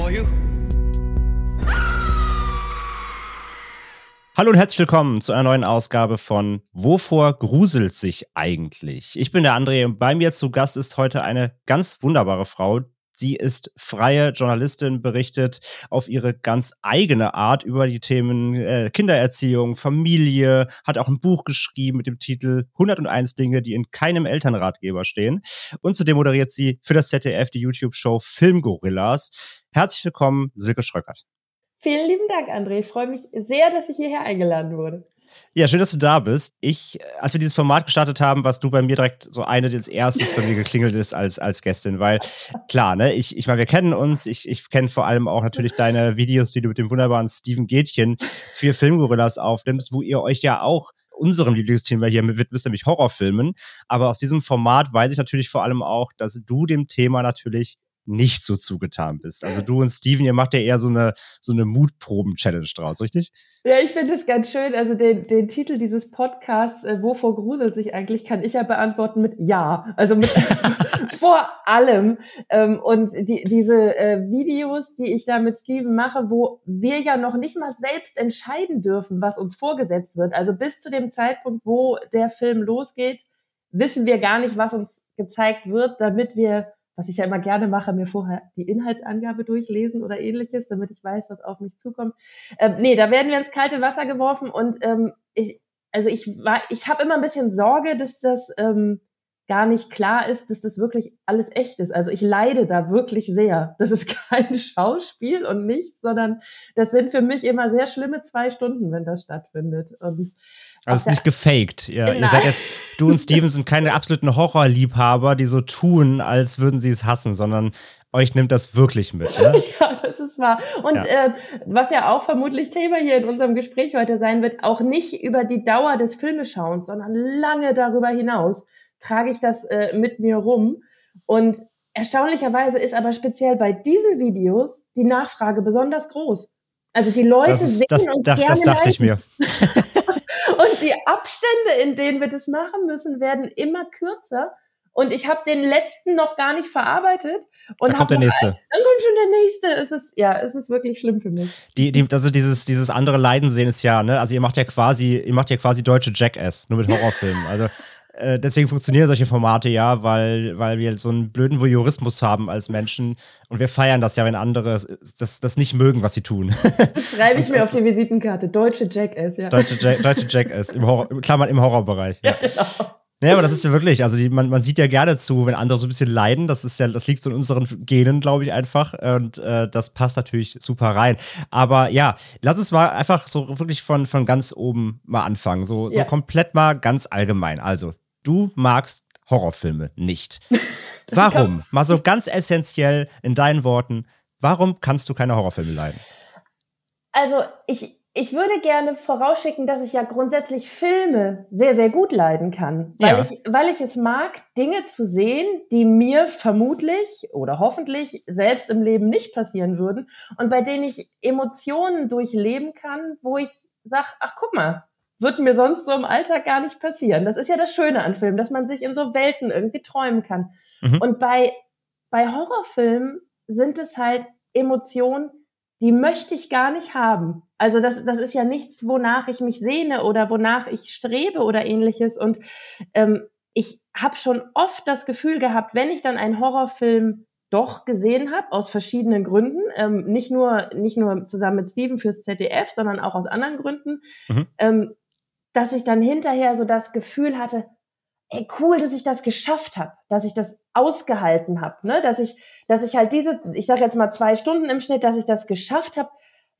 For you. Hallo und herzlich willkommen zu einer neuen Ausgabe von Wovor gruselt sich eigentlich? Ich bin der André und bei mir zu Gast ist heute eine ganz wunderbare Frau. Sie ist freie Journalistin, berichtet auf ihre ganz eigene Art über die Themen äh, Kindererziehung, Familie, hat auch ein Buch geschrieben mit dem Titel 101 Dinge, die in keinem Elternratgeber stehen. Und zudem moderiert sie für das ZDF die YouTube-Show Filmgorillas. Herzlich willkommen, Silke Schröckert. Vielen lieben Dank, André. Ich freue mich sehr, dass ich hierher eingeladen wurde. Ja, schön, dass du da bist. Ich, als wir dieses Format gestartet haben, warst du bei mir direkt so eine des erstes bei mir geklingelt ist als, als Gästin, weil klar, ne, ich, ich meine, wir kennen uns. Ich, ich kenne vor allem auch natürlich deine Videos, die du mit dem wunderbaren Steven Gätchen für Filmgorillas aufnimmst, wo ihr euch ja auch unserem Lieblingsthema hier widmet, nämlich Horrorfilmen. Aber aus diesem Format weiß ich natürlich vor allem auch, dass du dem Thema natürlich nicht so zugetan bist. Also du und Steven, ihr macht ja eher so eine, so eine Mutproben-Challenge draus, richtig? Ja, ich finde es ganz schön. Also den, den Titel dieses Podcasts, äh, wovor gruselt sich eigentlich, kann ich ja beantworten mit Ja. Also mit vor allem. Ähm, und die, diese äh, Videos, die ich da mit Steven mache, wo wir ja noch nicht mal selbst entscheiden dürfen, was uns vorgesetzt wird. Also bis zu dem Zeitpunkt, wo der Film losgeht, wissen wir gar nicht, was uns gezeigt wird, damit wir was ich ja immer gerne mache, mir vorher die Inhaltsangabe durchlesen oder ähnliches, damit ich weiß, was auf mich zukommt. Ähm, nee, da werden wir ins kalte Wasser geworfen und ähm, ich, also ich war, ich habe immer ein bisschen Sorge, dass das ähm, gar nicht klar ist, dass das wirklich alles echt ist. Also ich leide da wirklich sehr. Das ist kein Schauspiel und nichts, sondern das sind für mich immer sehr schlimme zwei Stunden, wenn das stattfindet. Und also ist nicht gefaked. Ja, ihr seid jetzt, du und Steven sind keine absoluten Horrorliebhaber, die so tun, als würden sie es hassen, sondern euch nimmt das wirklich mit. Ne? ja, das ist wahr. Und ja. Äh, was ja auch vermutlich Thema hier in unserem Gespräch heute sein wird, auch nicht über die Dauer des Filmeschauens, sondern lange darüber hinaus trage ich das äh, mit mir rum. Und erstaunlicherweise ist aber speziell bei diesen Videos die Nachfrage besonders groß. Also die Leute das sehen das, und das, gerne das dachte ich mir. und die Abstände, in denen wir das machen müssen, werden immer kürzer. Und ich habe den letzten noch gar nicht verarbeitet. Und da kommt der nächste. Ein, dann kommt schon der nächste. Es ist, ja, es ist wirklich schlimm für mich. Die, die, also dieses, dieses andere Leiden sehen ist ja, ne? Also ihr macht ja quasi, ihr macht ja quasi deutsche Jackass, nur mit Horrorfilmen. Also äh, deswegen funktionieren solche Formate ja, weil, weil wir so einen blöden Voyeurismus haben als Menschen und wir feiern das ja, wenn andere das, das nicht mögen, was sie tun. Das schreibe ich mir auf die Visitenkarte. Deutsche Jackass, ja. Deutsche, Jack, Deutsche Jackass, im Horror, Klammern im Horrorbereich. Ja, ja genau. Ja, aber das ist ja wirklich, also die, man, man sieht ja gerne zu, wenn andere so ein bisschen leiden. Das ist ja, das liegt so in unseren Genen, glaube ich, einfach. Und äh, das passt natürlich super rein. Aber ja, lass uns mal einfach so wirklich von, von ganz oben mal anfangen. So, so ja. komplett mal ganz allgemein. Also, du magst Horrorfilme nicht. Warum? Mal so ganz essentiell in deinen Worten, warum kannst du keine Horrorfilme leiden? Also, ich, ich würde gerne vorausschicken, dass ich ja grundsätzlich Filme sehr, sehr gut leiden kann. Weil, ja. ich, weil ich es mag, Dinge zu sehen, die mir vermutlich oder hoffentlich selbst im Leben nicht passieren würden und bei denen ich Emotionen durchleben kann, wo ich sage, ach guck mal, wird mir sonst so im Alltag gar nicht passieren. Das ist ja das Schöne an Filmen, dass man sich in so Welten irgendwie träumen kann. Mhm. Und bei, bei Horrorfilmen sind es halt Emotionen, die möchte ich gar nicht haben. Also das, das ist ja nichts, wonach ich mich sehne oder wonach ich strebe oder ähnliches. Und ähm, ich habe schon oft das Gefühl gehabt, wenn ich dann einen Horrorfilm doch gesehen habe, aus verschiedenen Gründen. Ähm, nicht, nur, nicht nur zusammen mit Steven fürs ZDF, sondern auch aus anderen Gründen. Mhm. Ähm, dass ich dann hinterher so das Gefühl hatte, ey, cool, dass ich das geschafft habe, dass ich das ausgehalten habe, ne? dass ich, dass ich halt diese, ich sage jetzt mal zwei Stunden im Schnitt, dass ich das geschafft habe,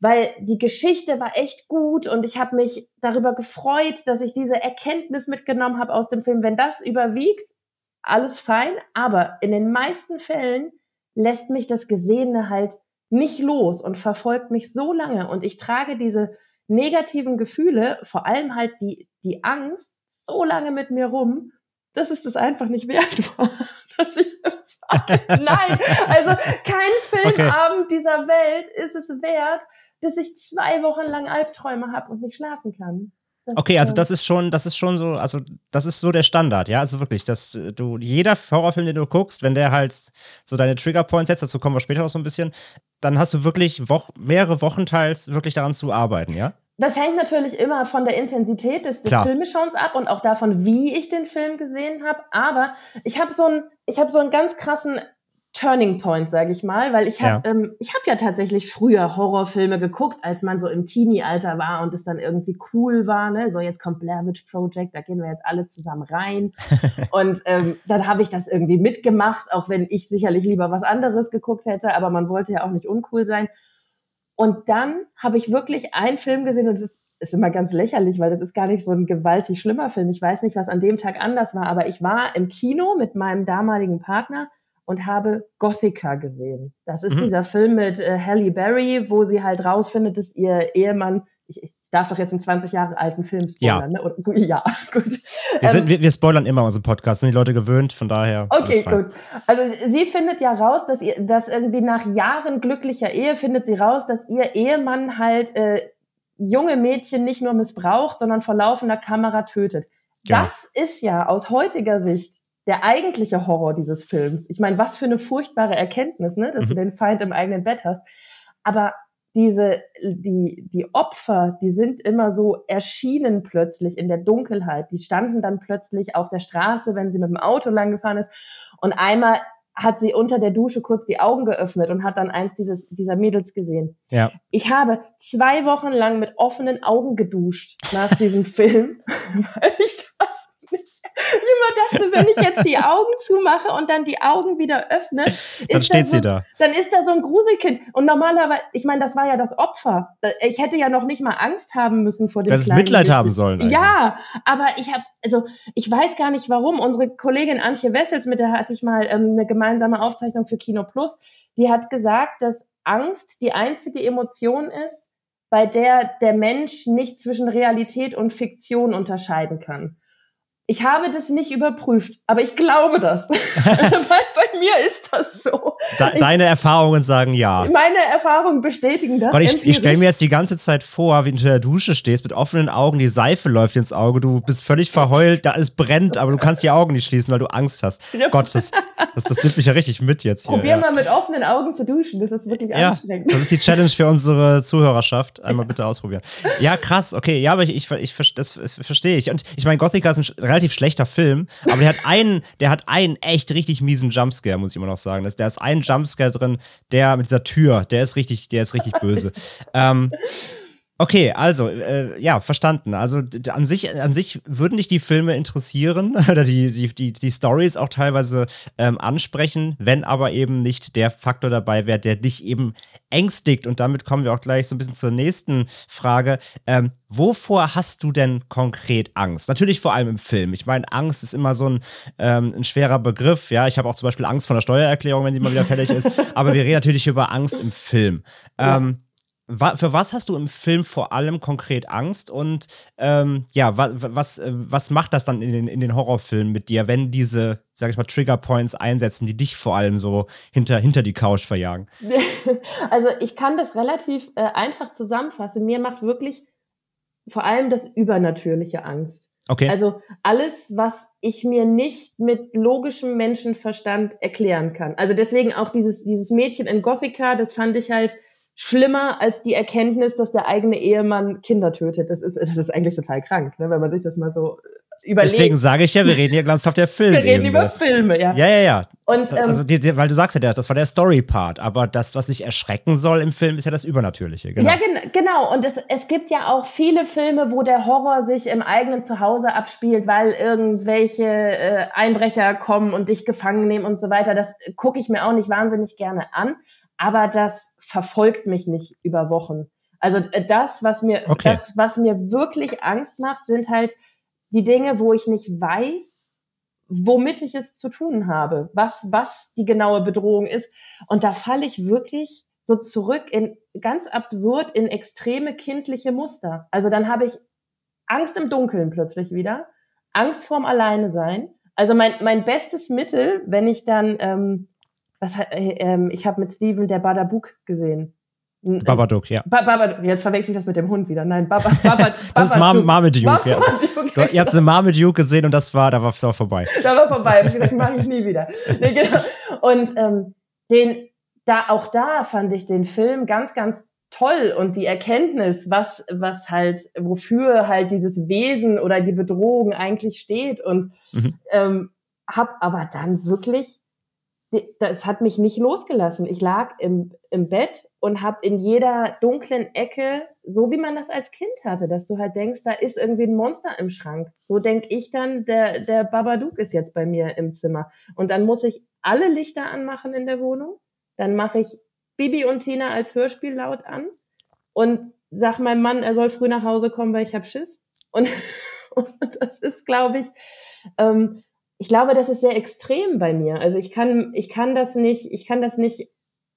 weil die Geschichte war echt gut und ich habe mich darüber gefreut, dass ich diese Erkenntnis mitgenommen habe aus dem Film. Wenn das überwiegt, alles fein, aber in den meisten Fällen lässt mich das Gesehene halt nicht los und verfolgt mich so lange und ich trage diese negativen Gefühle, vor allem halt die, die Angst, so lange mit mir rum, dass es das einfach nicht wert war. Dass ich sage, nein, also kein Filmabend okay. dieser Welt ist es wert, dass ich zwei Wochen lang Albträume habe und nicht schlafen kann. Das, okay, also das ist schon, das ist schon so, also das ist so der Standard, ja, also wirklich, dass du jeder Horrorfilm, den du guckst, wenn der halt so deine Triggerpoints setzt, dazu kommen wir später noch so ein bisschen, dann hast du wirklich Wo mehrere Wochen teils wirklich daran zu arbeiten, ja? Das hängt natürlich immer von der Intensität des, des Filmeschauens ab und auch davon, wie ich den Film gesehen habe. Aber ich habe so einen, ich habe so einen ganz krassen Turning Point, sage ich mal, weil ich habe ja. ähm, ich habe ja tatsächlich früher Horrorfilme geguckt, als man so im Teenie-Alter war und es dann irgendwie cool war. Ne? So jetzt kommt Blair Witch Project, da gehen wir jetzt alle zusammen rein. und ähm, dann habe ich das irgendwie mitgemacht, auch wenn ich sicherlich lieber was anderes geguckt hätte, aber man wollte ja auch nicht uncool sein. Und dann habe ich wirklich einen Film gesehen und es ist, ist immer ganz lächerlich, weil das ist gar nicht so ein gewaltig schlimmer Film. Ich weiß nicht, was an dem Tag anders war, aber ich war im Kino mit meinem damaligen Partner und habe Gothica gesehen. Das ist mhm. dieser Film mit äh, Halle Berry, wo sie halt rausfindet, dass ihr Ehemann, ich, ich darf doch jetzt einen 20 Jahre alten Film spoilern, ja. ne? Und, ja, gut. Wir, sind, ähm, wir, wir, spoilern immer unseren Podcast, sind die Leute gewöhnt, von daher. Okay, gut. Also sie findet ja raus, dass ihr, dass irgendwie nach Jahren glücklicher Ehe findet sie raus, dass ihr Ehemann halt äh, junge Mädchen nicht nur missbraucht, sondern vor laufender Kamera tötet. Ja. Das ist ja aus heutiger Sicht der eigentliche Horror dieses Films. Ich meine, was für eine furchtbare Erkenntnis, ne, dass mhm. du den Feind im eigenen Bett hast. Aber diese, die, die Opfer, die sind immer so erschienen plötzlich in der Dunkelheit. Die standen dann plötzlich auf der Straße, wenn sie mit dem Auto lang gefahren ist. Und einmal hat sie unter der Dusche kurz die Augen geöffnet und hat dann eins dieses, dieser Mädels gesehen. Ja. Ich habe zwei Wochen lang mit offenen Augen geduscht nach diesem Film, weil ich das. Ich immer dachte, wenn ich jetzt die Augen zumache und dann die Augen wieder öffne, dann steht da so, sie da. Dann ist da so ein Gruselkind. Und normalerweise, ich meine, das war ja das Opfer. Ich hätte ja noch nicht mal Angst haben müssen vor dem Das Mitleid haben sollen. Eigentlich. Ja, aber ich habe, also ich weiß gar nicht warum. Unsere Kollegin Antje Wessels, mit der hatte ich mal ähm, eine gemeinsame Aufzeichnung für Kino Plus, die hat gesagt, dass Angst die einzige Emotion ist, bei der der Mensch nicht zwischen Realität und Fiktion unterscheiden kann. Ich habe das nicht überprüft, aber ich glaube das. Weil bei mir ist das so. De deine ich, Erfahrungen sagen ja. Meine Erfahrungen bestätigen das. Gott, ich, ich stelle mir jetzt die ganze Zeit vor, wie du in der Dusche stehst, mit offenen Augen, die Seife läuft ins Auge, du bist völlig verheult, da alles brennt, aber du kannst die Augen nicht schließen, weil du Angst hast. Ja. Gott, das, das, das nimmt mich ja richtig mit jetzt hier. Probier ja. mal mit offenen Augen zu duschen, das ist wirklich ja, anstrengend. Das ist die Challenge für unsere Zuhörerschaft. Einmal bitte ausprobieren. Ja, krass, okay, ja, aber ich, ich, ich das verstehe ich. Und ich meine, Gothica ist ein relativ schlechter Film, aber der hat einen, der hat einen echt richtig miesen Jumpscare, muss ich immer noch sagen. Das, da ist ein Jumpscare drin, der mit dieser Tür, der ist richtig, der ist richtig böse. ähm, Okay, also, äh, ja, verstanden. Also an sich, an sich würden dich die Filme interessieren oder die, die, die, die Stories auch teilweise ähm, ansprechen, wenn aber eben nicht der Faktor dabei wäre, der dich eben ängstigt. Und damit kommen wir auch gleich so ein bisschen zur nächsten Frage. Ähm, wovor hast du denn konkret Angst? Natürlich vor allem im Film. Ich meine, Angst ist immer so ein, ähm, ein schwerer Begriff. Ja, ich habe auch zum Beispiel Angst vor der Steuererklärung, wenn die mal wieder fällig ist. aber wir reden natürlich über Angst im Film. Ähm, für was hast du im Film vor allem konkret Angst und ähm, ja, was, was, äh, was macht das dann in den, in den Horrorfilmen mit dir, wenn diese, sag ich mal, Triggerpoints einsetzen, die dich vor allem so hinter, hinter die Couch verjagen? Also ich kann das relativ äh, einfach zusammenfassen. Mir macht wirklich vor allem das Übernatürliche Angst. Okay. Also alles, was ich mir nicht mit logischem Menschenverstand erklären kann. Also deswegen auch dieses, dieses Mädchen in Gothica, das fand ich halt schlimmer als die Erkenntnis, dass der eigene Ehemann Kinder tötet. Das ist, das ist eigentlich total krank, ne, wenn man sich das mal so überlegt. Deswegen sage ich ja, wir reden ganz auf der Film. wir reden über das. Filme, ja. Ja, ja, ja. Und, ähm, also, die, die, weil du sagst ja, das war der Story-Part, aber das, was dich erschrecken soll im Film, ist ja das Übernatürliche. Genau. Ja, gen genau. Und es, es gibt ja auch viele Filme, wo der Horror sich im eigenen Zuhause abspielt, weil irgendwelche äh, Einbrecher kommen und dich gefangen nehmen und so weiter. Das gucke ich mir auch nicht wahnsinnig gerne an aber das verfolgt mich nicht über Wochen. Also äh, das, was mir, okay. das, was mir wirklich Angst macht, sind halt die Dinge, wo ich nicht weiß, womit ich es zu tun habe, was, was die genaue Bedrohung ist. Und da falle ich wirklich so zurück in ganz absurd in extreme kindliche Muster. Also dann habe ich Angst im Dunkeln plötzlich wieder, Angst vorm Alleine sein. Also mein, mein bestes Mittel, wenn ich dann, ähm, was, äh, äh, ich habe mit Steven der Badabuk gesehen. Babadook, ja. Ba Babadook. Jetzt verwechsel ich das mit dem Hund wieder. Nein, Baba, Baba, das ist Mar Marmaduke, ja. Du, ihr habt eine Marmaduke gesehen und das war, da war es auch vorbei. Da war vorbei. Und ich gesagt, mache ich nie wieder. Nee, genau. Und ähm, den, da, auch da fand ich den Film ganz, ganz toll und die Erkenntnis, was, was halt, wofür halt dieses Wesen oder die Bedrohung eigentlich steht und mhm. ähm, hab aber dann wirklich das hat mich nicht losgelassen. Ich lag im, im Bett und habe in jeder dunklen Ecke, so wie man das als Kind hatte, dass du halt denkst, da ist irgendwie ein Monster im Schrank. So denk ich dann, der, der Babadook ist jetzt bei mir im Zimmer. Und dann muss ich alle Lichter anmachen in der Wohnung. Dann mache ich Bibi und Tina als Hörspiel laut an und sag meinem Mann, er soll früh nach Hause kommen, weil ich hab Schiss. Und, und das ist, glaube ich, ähm, ich glaube, das ist sehr extrem bei mir. Also ich kann, ich kann das nicht, ich kann das nicht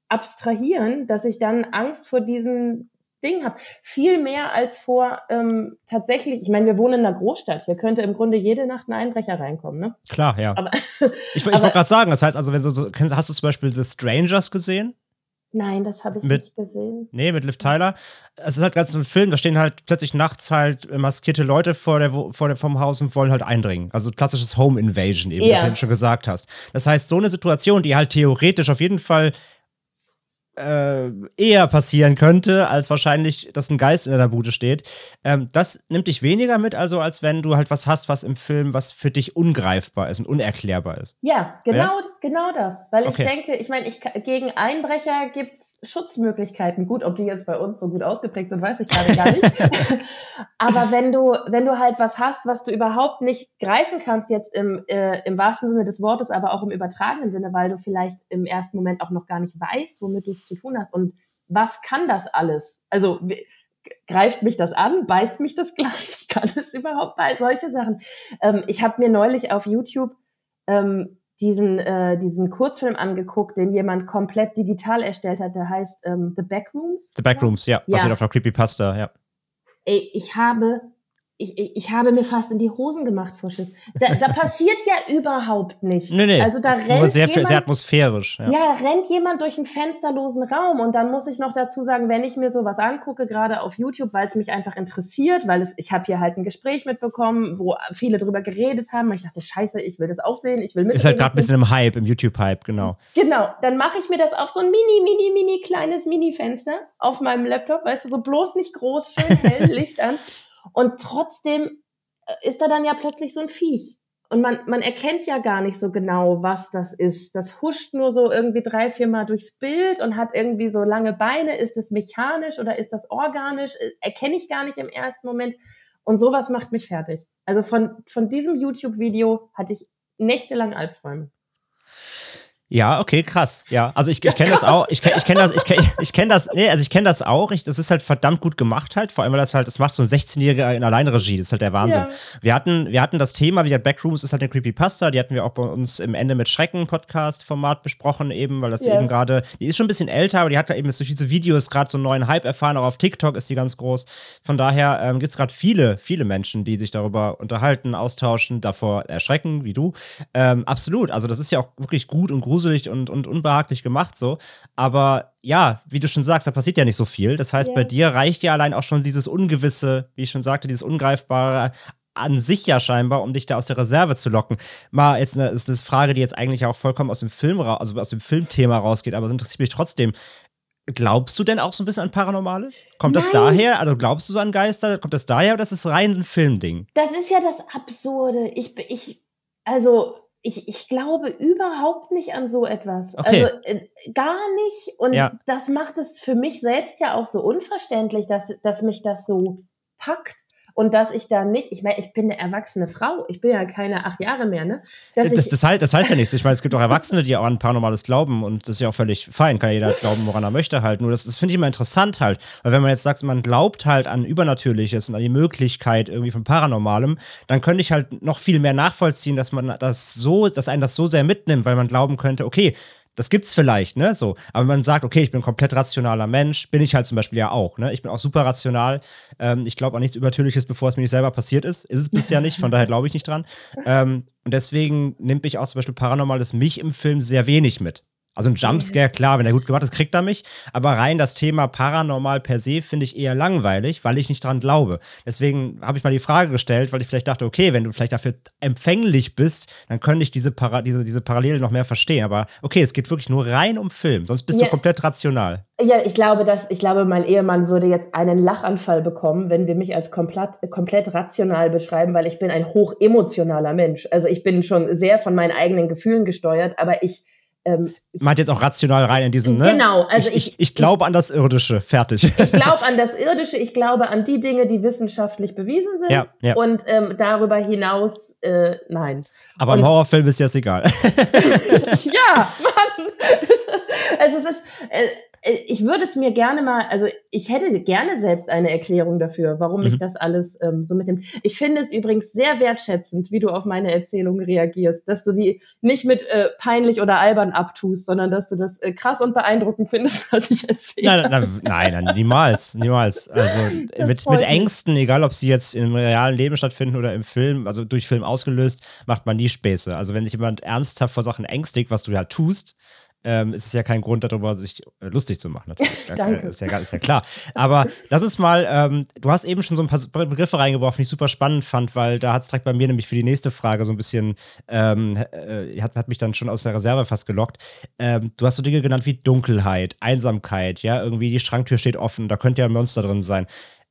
abstrahieren, dass ich dann Angst vor diesem Ding habe. Viel mehr als vor ähm, tatsächlich, ich meine, wir wohnen in einer Großstadt. Hier könnte im Grunde jede Nacht ein Einbrecher reinkommen, ne? Klar, ja. Aber, ich, ich wollte gerade sagen, das heißt, also wenn du so, hast du zum Beispiel The Strangers gesehen? Nein, das habe ich mit, nicht gesehen. Nee, mit Liv Tyler. Es ist halt ganz so ein Film, da stehen halt plötzlich nachts halt maskierte Leute vor der, vor der, vom Haus und wollen halt eindringen. Also klassisches Home Invasion, eben, ja. wie du schon gesagt hast. Das heißt, so eine Situation, die halt theoretisch auf jeden Fall äh, eher passieren könnte, als wahrscheinlich, dass ein Geist in der Bude steht. Ähm, das nimmt dich weniger mit, also als wenn du halt was hast, was im Film, was für dich ungreifbar ist und unerklärbar ist. Ja, genau, ja? genau das. Weil okay. ich denke, ich meine, ich, gegen Einbrecher gibt es Schutzmöglichkeiten. Gut, ob die jetzt bei uns so gut ausgeprägt sind, weiß ich gerade gar nicht. Aber wenn du, wenn du halt was hast, was du überhaupt nicht greifen kannst, jetzt im, äh, im wahrsten Sinne des Wortes, aber auch im übertragenen Sinne, weil du vielleicht im ersten Moment auch noch gar nicht weißt, womit du es zu tun hast. Und was kann das alles? Also greift mich das an? Beißt mich das gleich? Kann es überhaupt bei solche Sachen? Ähm, ich habe mir neulich auf YouTube ähm, diesen, äh, diesen Kurzfilm angeguckt, den jemand komplett digital erstellt hat. Der heißt ähm, The Backrooms. The Backrooms, ja. Basiert ja. auf einer Creepypasta, ja. Ey, ich habe ich, ich habe mir fast in die Hosen gemacht vor Schiff. Da, da passiert ja überhaupt nichts. Nee, nee, also da ist rennt nur sehr, jemand, sehr atmosphärisch. Ja. ja, rennt jemand durch einen fensterlosen Raum und dann muss ich noch dazu sagen, wenn ich mir sowas angucke, gerade auf YouTube, weil es mich einfach interessiert, weil es, ich habe hier halt ein Gespräch mitbekommen, wo viele drüber geredet haben. Und ich dachte, scheiße, ich will das auch sehen, ich will mit. Ist halt gerade ein bisschen im Hype, im YouTube-Hype, genau. Genau, dann mache ich mir das auf so ein mini, mini, mini kleines Mini-Fenster auf meinem Laptop, weißt du, so bloß nicht groß, schön hell, Licht an. Und trotzdem äh, ist da dann ja plötzlich so ein Viech. Und man, man erkennt ja gar nicht so genau, was das ist. Das huscht nur so irgendwie drei, vier Mal durchs Bild und hat irgendwie so lange Beine. Ist es mechanisch oder ist das organisch? Äh, erkenne ich gar nicht im ersten Moment. Und sowas macht mich fertig. Also von, von diesem YouTube-Video hatte ich nächtelang Albträume. Ja, okay, krass. Ja, also ich, ich kenne das auch. Ich kenne ich kenn das, ich kenne ich kenn das, nee, also ich kenne das auch. Ich, das ist halt verdammt gut gemacht halt. Vor allem, weil das halt, das macht so ein 16-Jähriger in Alleinregie. Das ist halt der Wahnsinn. Ja. Wir, hatten, wir hatten das Thema, wie der Backrooms ist halt eine Creepypasta. Die hatten wir auch bei uns im Ende mit Schrecken Podcast-Format besprochen, eben, weil das ja. eben gerade, die ist schon ein bisschen älter, aber die hat da eben durch diese Videos gerade so einen neuen Hype erfahren. Auch auf TikTok ist die ganz groß. Von daher ähm, gibt es gerade viele, viele Menschen, die sich darüber unterhalten, austauschen, davor erschrecken, wie du. Ähm, absolut. Also, das ist ja auch wirklich gut und gruselig gruselig und, und unbehaglich gemacht so. Aber ja, wie du schon sagst, da passiert ja nicht so viel. Das heißt, yeah. bei dir reicht ja allein auch schon dieses Ungewisse, wie ich schon sagte, dieses Ungreifbare an sich ja scheinbar, um dich da aus der Reserve zu locken. Mal jetzt eine, ist eine Frage, die jetzt eigentlich auch vollkommen aus dem Film, also aus dem Filmthema rausgeht, aber es interessiert mich trotzdem. Glaubst du denn auch so ein bisschen an Paranormales? Kommt Nein. das daher? Also glaubst du so an Geister? Kommt das daher oder ist es rein ein Filmding? Das ist ja das Absurde. Ich, ich, also ich, ich glaube überhaupt nicht an so etwas. Okay. Also äh, gar nicht. Und ja. das macht es für mich selbst ja auch so unverständlich, dass, dass mich das so packt. Und dass ich da nicht, ich meine, ich bin eine erwachsene Frau, ich bin ja keine acht Jahre mehr, ne? Das, das, heißt, das heißt ja nichts. Ich meine, es gibt auch Erwachsene, die auch an Paranormales glauben und das ist ja auch völlig fein, kann jeder glauben, woran er möchte halt. Nur das, das finde ich immer interessant halt, weil wenn man jetzt sagt, man glaubt halt an Übernatürliches und an die Möglichkeit irgendwie von Paranormalem, dann könnte ich halt noch viel mehr nachvollziehen, dass man das so, dass einen das so sehr mitnimmt, weil man glauben könnte, okay, das gibt's vielleicht, ne? So. Aber wenn man sagt, okay, ich bin ein komplett rationaler Mensch, bin ich halt zum Beispiel ja auch, ne? Ich bin auch super rational. Ähm, ich glaube an nichts Übertürliches, bevor es mir nicht selber passiert ist. Ist es bisher nicht, von daher glaube ich nicht dran. Ähm, und deswegen nimmt mich auch zum Beispiel Paranormales mich im Film sehr wenig mit. Also ein Jumpscare, klar, wenn er gut gemacht ist, kriegt er mich. Aber rein das Thema paranormal per se finde ich eher langweilig, weil ich nicht dran glaube. Deswegen habe ich mal die Frage gestellt, weil ich vielleicht dachte, okay, wenn du vielleicht dafür empfänglich bist, dann könnte ich diese, Para diese, diese Parallelen noch mehr verstehen. Aber okay, es geht wirklich nur rein um Film, sonst bist ja. du komplett rational. Ja, ich glaube, dass, ich glaube, mein Ehemann würde jetzt einen Lachanfall bekommen, wenn wir mich als komplett, komplett rational beschreiben, weil ich bin ein hochemotionaler Mensch. Also ich bin schon sehr von meinen eigenen Gefühlen gesteuert, aber ich ähm, Meint jetzt auch rational rein in diesem, ne? Genau, also ich, ich, ich, ich glaube an das Irdische, fertig. Ich glaube an das Irdische, ich glaube an die Dinge, die wissenschaftlich bewiesen sind. Ja, ja. Und ähm, darüber hinaus, äh, nein. Aber und, im Horrorfilm ist das egal. ja, Mann. also es ist, äh, ich würde es mir gerne mal, also ich hätte gerne selbst eine Erklärung dafür, warum mich mhm. das alles ähm, so mitnimmt. Ich finde es übrigens sehr wertschätzend, wie du auf meine Erzählung reagierst, dass du die nicht mit äh, peinlich oder albern abtust, sondern dass du das äh, krass und beeindruckend findest, was ich erzähle. Nein, nein, nein, nein niemals, niemals. Also mit, mit Ängsten, egal ob sie jetzt im realen Leben stattfinden oder im Film, also durch Film ausgelöst, macht man nie Späße. Also wenn sich jemand ernsthaft vor Sachen ängstigt, was du ja tust, ähm, ist es ja kein Grund darüber, sich äh, lustig zu machen. Natürlich. Danke. Ist ja, ist ja klar. Aber das ist mal, ähm, du hast eben schon so ein paar Begriffe reingeworfen, die ich super spannend fand, weil da hat es direkt bei mir nämlich für die nächste Frage so ein bisschen, ähm, äh, hat, hat mich dann schon aus der Reserve fast gelockt. Ähm, du hast so Dinge genannt wie Dunkelheit, Einsamkeit, ja, irgendwie die Schranktür steht offen, da könnte ja ein Monster drin sein.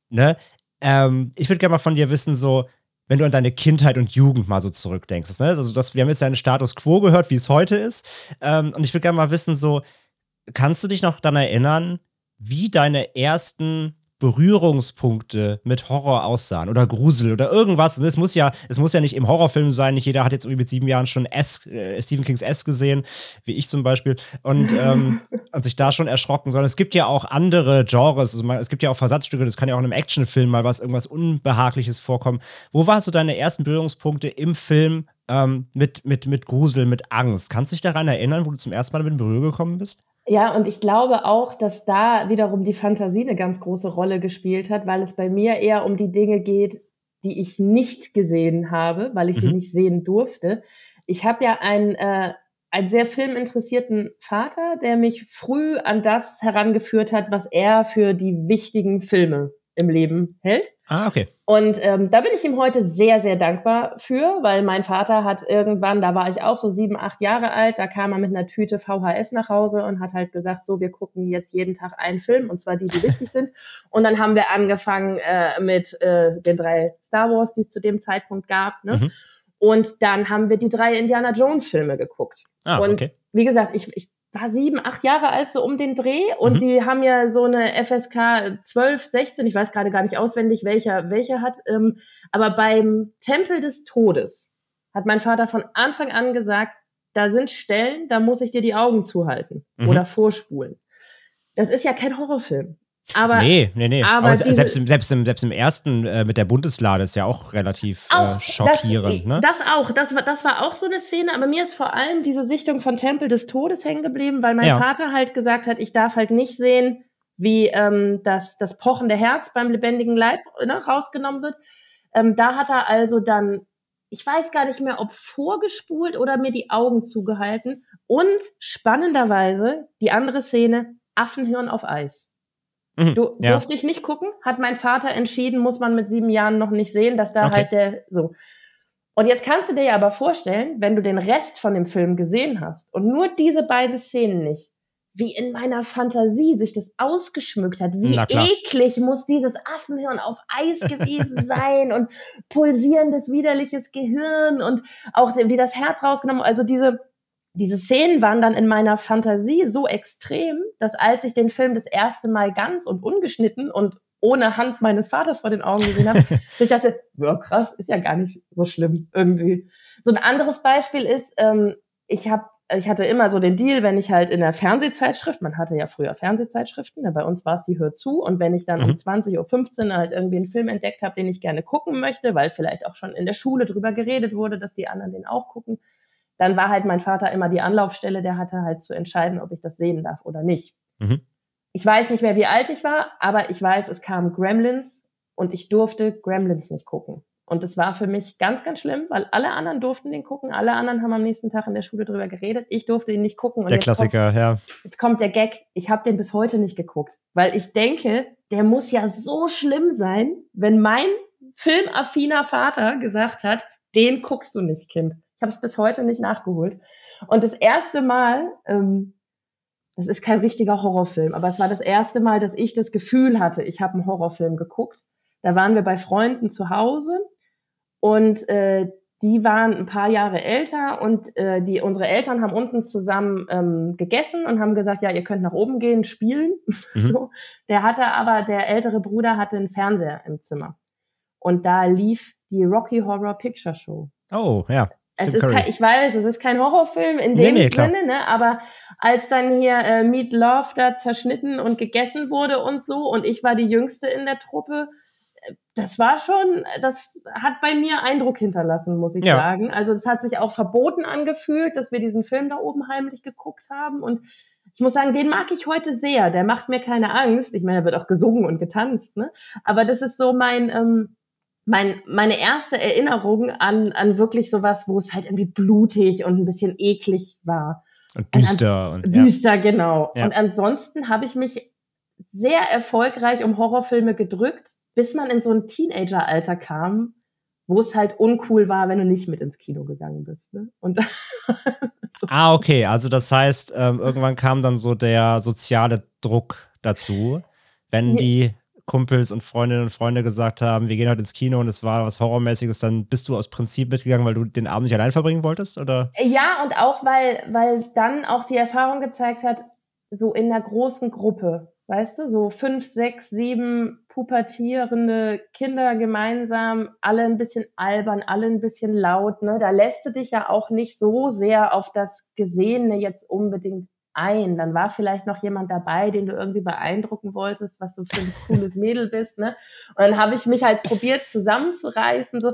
Ne? Ähm, ich würde gerne mal von dir wissen, so, wenn du an deine Kindheit und Jugend mal so zurückdenkst. Ne? Also das, wir haben jetzt deinen Status quo gehört, wie es heute ist. Ähm, und ich würde gerne mal wissen, so, kannst du dich noch daran erinnern, wie deine ersten Berührungspunkte mit Horror aussahen oder Grusel oder irgendwas. es muss ja, es muss ja nicht im Horrorfilm sein. Nicht jeder hat jetzt irgendwie mit sieben Jahren schon S, äh, Stephen Kings S gesehen, wie ich zum Beispiel, und, ähm, und sich da schon erschrocken, sondern es gibt ja auch andere Genres. Also es gibt ja auch Versatzstücke, das kann ja auch in einem Actionfilm mal was, irgendwas Unbehagliches vorkommen. Wo waren so deine ersten Berührungspunkte im Film ähm, mit, mit, mit Grusel, mit Angst? Kannst du dich daran erinnern, wo du zum ersten Mal mit in Berührung gekommen bist? Ja, und ich glaube auch, dass da wiederum die Fantasie eine ganz große Rolle gespielt hat, weil es bei mir eher um die Dinge geht, die ich nicht gesehen habe, weil ich mhm. sie nicht sehen durfte. Ich habe ja einen, äh, einen sehr filminteressierten Vater, der mich früh an das herangeführt hat, was er für die wichtigen Filme im Leben hält. Ah, okay. Und ähm, da bin ich ihm heute sehr, sehr dankbar für, weil mein Vater hat irgendwann, da war ich auch so sieben, acht Jahre alt, da kam er mit einer Tüte VHS nach Hause und hat halt gesagt, so, wir gucken jetzt jeden Tag einen Film, und zwar die, die wichtig sind. Und dann haben wir angefangen äh, mit äh, den drei Star Wars, die es zu dem Zeitpunkt gab. Ne? Mhm. Und dann haben wir die drei Indiana Jones Filme geguckt. Ah, und okay. wie gesagt, ich, ich war sieben, acht Jahre alt, so um den Dreh. Und mhm. die haben ja so eine FSK 12, 16, ich weiß gerade gar nicht auswendig, welcher, welcher hat. Ähm, aber beim Tempel des Todes hat mein Vater von Anfang an gesagt, da sind Stellen, da muss ich dir die Augen zuhalten mhm. oder vorspulen. Das ist ja kein Horrorfilm. Aber, nee, nee, nee. Aber, aber selbst, im, selbst, im, selbst im ersten äh, mit der Bundeslade ist ja auch relativ äh, auch, äh, schockierend. Das, ne? das auch. Das, das war auch so eine Szene. Aber mir ist vor allem diese Sichtung von Tempel des Todes hängen geblieben, weil mein ja. Vater halt gesagt hat, ich darf halt nicht sehen, wie ähm, das, das pochende Herz beim lebendigen Leib ne, rausgenommen wird. Ähm, da hat er also dann, ich weiß gar nicht mehr, ob vorgespult oder mir die Augen zugehalten. Und spannenderweise, die andere Szene, Affenhirn auf Eis. Mhm, du ja. durfte ich nicht gucken, hat mein Vater entschieden, muss man mit sieben Jahren noch nicht sehen, dass da okay. halt der so. Und jetzt kannst du dir ja aber vorstellen, wenn du den Rest von dem Film gesehen hast und nur diese beiden Szenen nicht, wie in meiner Fantasie sich das ausgeschmückt hat. Wie eklig muss dieses Affenhirn auf Eis gewesen sein und pulsierendes, widerliches Gehirn und auch wie das Herz rausgenommen. Also diese, diese Szenen waren dann in meiner Fantasie so extrem, dass als ich den Film das erste Mal ganz und ungeschnitten und ohne Hand meines Vaters vor den Augen gesehen habe. ich dachte, ja krass, ist ja gar nicht so schlimm irgendwie. So ein anderes Beispiel ist, ähm, ich habe ich hatte immer so den Deal, wenn ich halt in der Fernsehzeitschrift, man hatte ja früher Fernsehzeitschriften, ne, bei uns war es die Hör zu und wenn ich dann mhm. um 20.15 Uhr halt irgendwie einen Film entdeckt habe, den ich gerne gucken möchte, weil vielleicht auch schon in der Schule drüber geredet wurde, dass die anderen den auch gucken, dann war halt mein Vater immer die Anlaufstelle, der hatte halt zu entscheiden, ob ich das sehen darf oder nicht. Mhm. Ich weiß nicht mehr, wie alt ich war, aber ich weiß, es kam Gremlins und ich durfte Gremlins nicht gucken. Und das war für mich ganz, ganz schlimm, weil alle anderen durften den gucken. Alle anderen haben am nächsten Tag in der Schule drüber geredet. Ich durfte ihn nicht gucken. Und der Klassiker, kommt, ja. Jetzt kommt der Gag. Ich habe den bis heute nicht geguckt, weil ich denke, der muss ja so schlimm sein, wenn mein filmaffiner Vater gesagt hat, den guckst du nicht, Kind. Ich habe es bis heute nicht nachgeholt. Und das erste Mal, ähm, das ist kein richtiger Horrorfilm, aber es war das erste Mal, dass ich das Gefühl hatte, ich habe einen Horrorfilm geguckt. Da waren wir bei Freunden zu Hause und äh, die waren ein paar Jahre älter und äh, die unsere Eltern haben unten zusammen ähm, gegessen und haben gesagt, ja, ihr könnt nach oben gehen, spielen. Mhm. so. Der hatte aber, der ältere Bruder hatte einen Fernseher im Zimmer. Und da lief die Rocky Horror Picture Show. Oh, ja. Es ist kein, ich weiß, es ist kein Horrorfilm in dem nee, nee, Sinne, ne? aber als dann hier äh, Meat Love da zerschnitten und gegessen wurde und so und ich war die Jüngste in der Truppe, das war schon, das hat bei mir Eindruck hinterlassen, muss ich ja. sagen. Also es hat sich auch verboten angefühlt, dass wir diesen Film da oben heimlich geguckt haben. Und ich muss sagen, den mag ich heute sehr. Der macht mir keine Angst. Ich meine, er wird auch gesungen und getanzt, ne? Aber das ist so mein, ähm, mein, meine erste Erinnerung an, an wirklich sowas, wo es halt irgendwie blutig und ein bisschen eklig war. Und düster. Und, an, und düster, ja. genau. Ja. Und ansonsten habe ich mich sehr erfolgreich um Horrorfilme gedrückt bis man in so ein Teenageralter kam, wo es halt uncool war, wenn du nicht mit ins Kino gegangen bist. Ne? Und so. Ah, okay. Also das heißt, ähm, irgendwann kam dann so der soziale Druck dazu, wenn die Kumpels und Freundinnen und Freunde gesagt haben, wir gehen heute ins Kino und es war was Horrormäßiges, dann bist du aus Prinzip mitgegangen, weil du den Abend nicht allein verbringen wolltest, oder? Ja, und auch, weil, weil dann auch die Erfahrung gezeigt hat, so in der großen Gruppe, weißt du, so fünf, sechs, sieben pubertierende Kinder gemeinsam, alle ein bisschen albern, alle ein bisschen laut, ne? Da lässt du dich ja auch nicht so sehr auf das Gesehene jetzt unbedingt ein. Dann war vielleicht noch jemand dabei, den du irgendwie beeindrucken wolltest, was du für ein cooles Mädel bist, ne? Und dann habe ich mich halt probiert zusammenzureißen, so.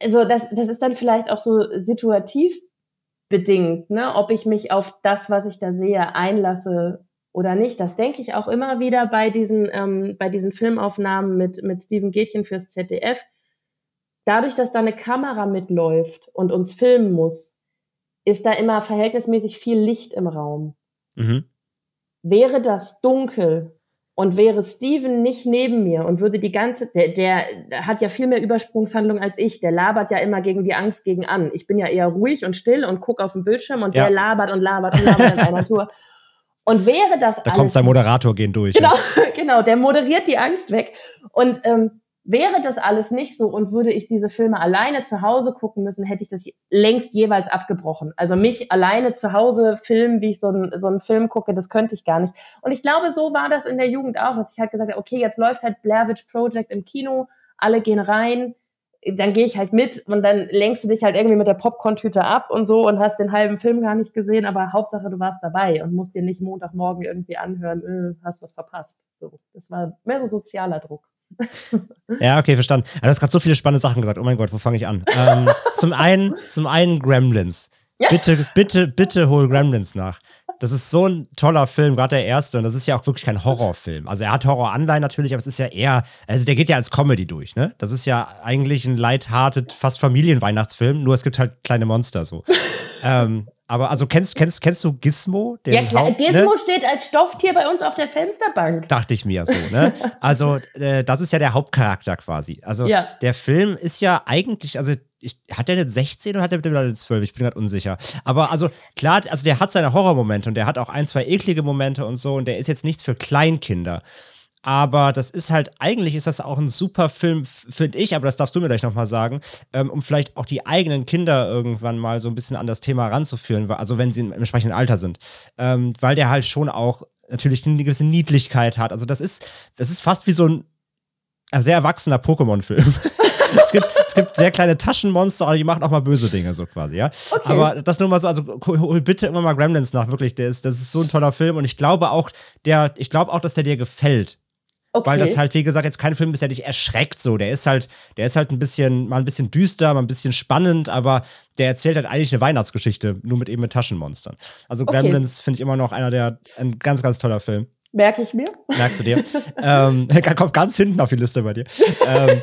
Also das, das ist dann vielleicht auch so situativ bedingt, ne? Ob ich mich auf das, was ich da sehe, einlasse oder nicht. Das denke ich auch immer wieder bei diesen, ähm, bei diesen Filmaufnahmen mit, mit Steven Gätchen fürs ZDF. Dadurch, dass da eine Kamera mitläuft und uns filmen muss, ist da immer verhältnismäßig viel Licht im Raum. Mhm. Wäre das dunkel und wäre Steven nicht neben mir und würde die ganze, der, der hat ja viel mehr Übersprungshandlung als ich, der labert ja immer gegen die Angst gegen an. Ich bin ja eher ruhig und still und gucke auf den Bildschirm und ja. der labert und labert und labert in einer Tour. Und wäre das da alles. Da kommt sein Moderator gehen durch. Genau, ja. genau, der moderiert die Angst weg. Und ähm, wäre das alles nicht so und würde ich diese Filme alleine zu Hause gucken müssen, hätte ich das längst jeweils abgebrochen. Also mich alleine zu Hause filmen, wie ich so, ein, so einen Film gucke, das könnte ich gar nicht. Und ich glaube, so war das in der Jugend auch, dass ich halt gesagt habe, okay, jetzt läuft halt Blair Witch Project im Kino, alle gehen rein, dann gehe ich halt mit und dann lenkst du dich halt irgendwie mit der Popcorn-Tüte ab und so und hast den halben Film gar nicht gesehen, aber Hauptsache du warst dabei und musst dir nicht Montagmorgen irgendwie anhören, äh, hast was verpasst. So, das war mehr so sozialer Druck. Ja, okay, verstanden. du hast gerade so viele spannende Sachen gesagt. Oh mein Gott, wo fange ich an? Ähm, zum einen, zum einen Gremlins. Ja. Bitte, bitte, bitte hol Gremlins nach. Das ist so ein toller Film, gerade der erste. Und das ist ja auch wirklich kein Horrorfilm. Also er hat Horror-Anleihen natürlich, aber es ist ja eher, also der geht ja als Comedy durch, ne? Das ist ja eigentlich ein lighthearted, fast Familienweihnachtsfilm, nur es gibt halt kleine Monster so. ähm, aber also kennst, kennst, kennst du Gizmo? ja, klar. Haupt, Gizmo ne? steht als Stofftier bei uns auf der Fensterbank. Dachte ich mir so, ne? Also, äh, das ist ja der Hauptcharakter quasi. Also, ja. der Film ist ja eigentlich, also ich, hat der eine 16 oder hat der eine 12? Ich bin gerade unsicher. Aber also klar, also der hat seine Horrormomente und der hat auch ein, zwei eklige Momente und so und der ist jetzt nichts für Kleinkinder. Aber das ist halt, eigentlich ist das auch ein super Film, finde ich, aber das darfst du mir gleich nochmal sagen, ähm, um vielleicht auch die eigenen Kinder irgendwann mal so ein bisschen an das Thema ranzuführen, also wenn sie im entsprechenden Alter sind. Ähm, weil der halt schon auch natürlich eine gewisse Niedlichkeit hat. Also das ist, das ist fast wie so ein ein sehr erwachsener Pokémon-Film. es, gibt, es gibt sehr kleine Taschenmonster, aber die machen auch mal böse Dinge, so quasi, ja. Okay. Aber das nur mal so, also hol bitte immer mal Gremlins nach, wirklich. Der ist, das ist so ein toller Film und ich glaube auch, der, ich glaube auch, dass der dir gefällt. Okay. Weil das halt, wie gesagt, jetzt kein Film ist, der dich erschreckt so. Der ist halt, der ist halt ein bisschen, mal ein bisschen düster, mal ein bisschen spannend, aber der erzählt halt eigentlich eine Weihnachtsgeschichte, nur mit eben mit Taschenmonstern. Also okay. Gremlins finde ich immer noch einer der, ein ganz, ganz toller Film. Merke ich mir. Merkst du dir? ähm, kommt ganz hinten auf die Liste bei dir. ähm,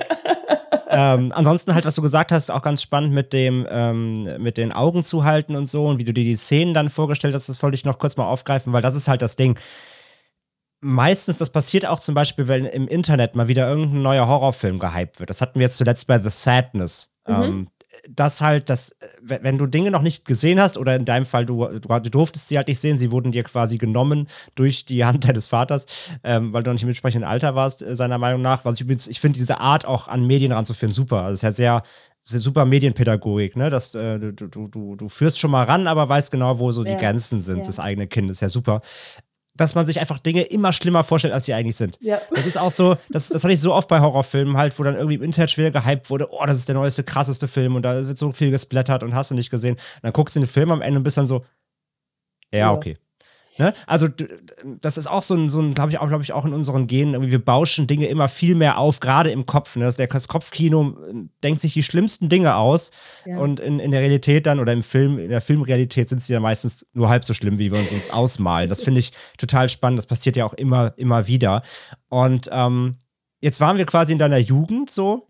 ähm, ansonsten halt, was du gesagt hast, auch ganz spannend mit dem, ähm, mit den Augen zuhalten und so und wie du dir die Szenen dann vorgestellt hast, das wollte ich noch kurz mal aufgreifen, weil das ist halt das Ding meistens, das passiert auch zum Beispiel, wenn im Internet mal wieder irgendein neuer Horrorfilm gehypt wird. Das hatten wir jetzt zuletzt bei The Sadness. Mhm. Ähm, dass halt, dass, wenn du Dinge noch nicht gesehen hast, oder in deinem Fall, du, du, du, durftest sie halt nicht sehen, sie wurden dir quasi genommen durch die Hand deines Vaters, ähm, weil du noch nicht im entsprechenden Alter warst, äh, seiner Meinung nach. Was ich übrigens, ich finde diese Art auch an Medien ranzuführen super. Also es ist ja sehr, sehr super Medienpädagogik, ne? Dass, äh, du, du, du, du führst schon mal ran, aber weißt genau, wo so die Grenzen sind ja. des eigenen Kindes. Ja, super dass man sich einfach Dinge immer schlimmer vorstellt, als sie eigentlich sind. Ja. Das ist auch so, das, das hatte ich so oft bei Horrorfilmen halt, wo dann irgendwie im Internet schwer gehypt wurde, oh, das ist der neueste, krasseste Film und da wird so viel gesplattert und hast du nicht gesehen. Und dann guckst du den Film am Ende und bist dann so, ja, okay. Ne? Also, das ist auch so ein, so ein glaube ich, auch, glaube ich, auch in unseren Genen. Wir bauschen Dinge immer viel mehr auf, gerade im Kopf. Ne? Das, Kopfkino äh, denkt sich die schlimmsten Dinge aus. Ja. Und in, in der Realität dann oder im Film, in der Filmrealität sind sie ja meistens nur halb so schlimm, wie wir uns uns ausmalen. Das finde ich total spannend. Das passiert ja auch immer, immer wieder. Und ähm, jetzt waren wir quasi in deiner Jugend so.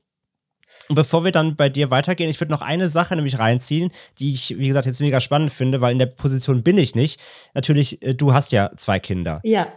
Und bevor wir dann bei dir weitergehen, ich würde noch eine Sache nämlich reinziehen, die ich, wie gesagt, jetzt mega spannend finde, weil in der Position bin ich nicht. Natürlich, äh, du hast ja zwei Kinder. Ja.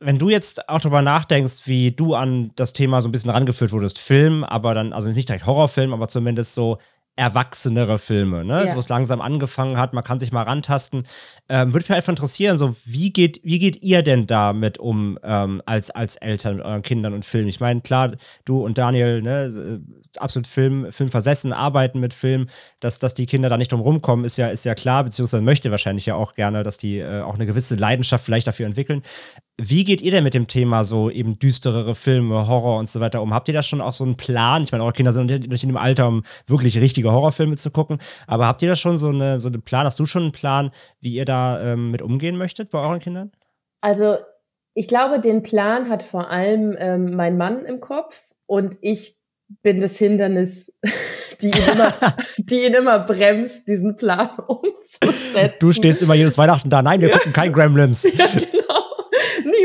Wenn du jetzt auch darüber nachdenkst, wie du an das Thema so ein bisschen rangeführt wurdest, Film, aber dann, also nicht direkt Horrorfilm, aber zumindest so erwachsenere Filme, ne? Ja. So, wo es langsam angefangen hat, man kann sich mal rantasten. Ähm, Würde mich einfach interessieren, so wie geht, wie geht ihr denn damit um ähm, als, als Eltern mit euren Kindern und Filmen? Ich meine, klar, du und Daniel, ne, absolut Film, Film versessen, arbeiten mit Film, dass, dass die Kinder da nicht drum rumkommen, ist ja, ist ja klar, beziehungsweise möchte wahrscheinlich ja auch gerne, dass die äh, auch eine gewisse Leidenschaft vielleicht dafür entwickeln. Wie geht ihr denn mit dem Thema so eben düsterere Filme, Horror und so weiter um? Habt ihr da schon auch so einen Plan? Ich meine, eure Kinder sind nicht in dem Alter, um wirklich richtige Horrorfilme zu gucken. Aber habt ihr da schon so, eine, so einen Plan? Hast du schon einen Plan, wie ihr da ähm, mit umgehen möchtet bei euren Kindern? Also, ich glaube, den Plan hat vor allem ähm, mein Mann im Kopf und ich bin das Hindernis, die ihn, immer, die ihn immer bremst, diesen Plan umzusetzen. Du stehst immer jedes Weihnachten da. Nein, wir ja. gucken kein Gremlins. Ja, genau.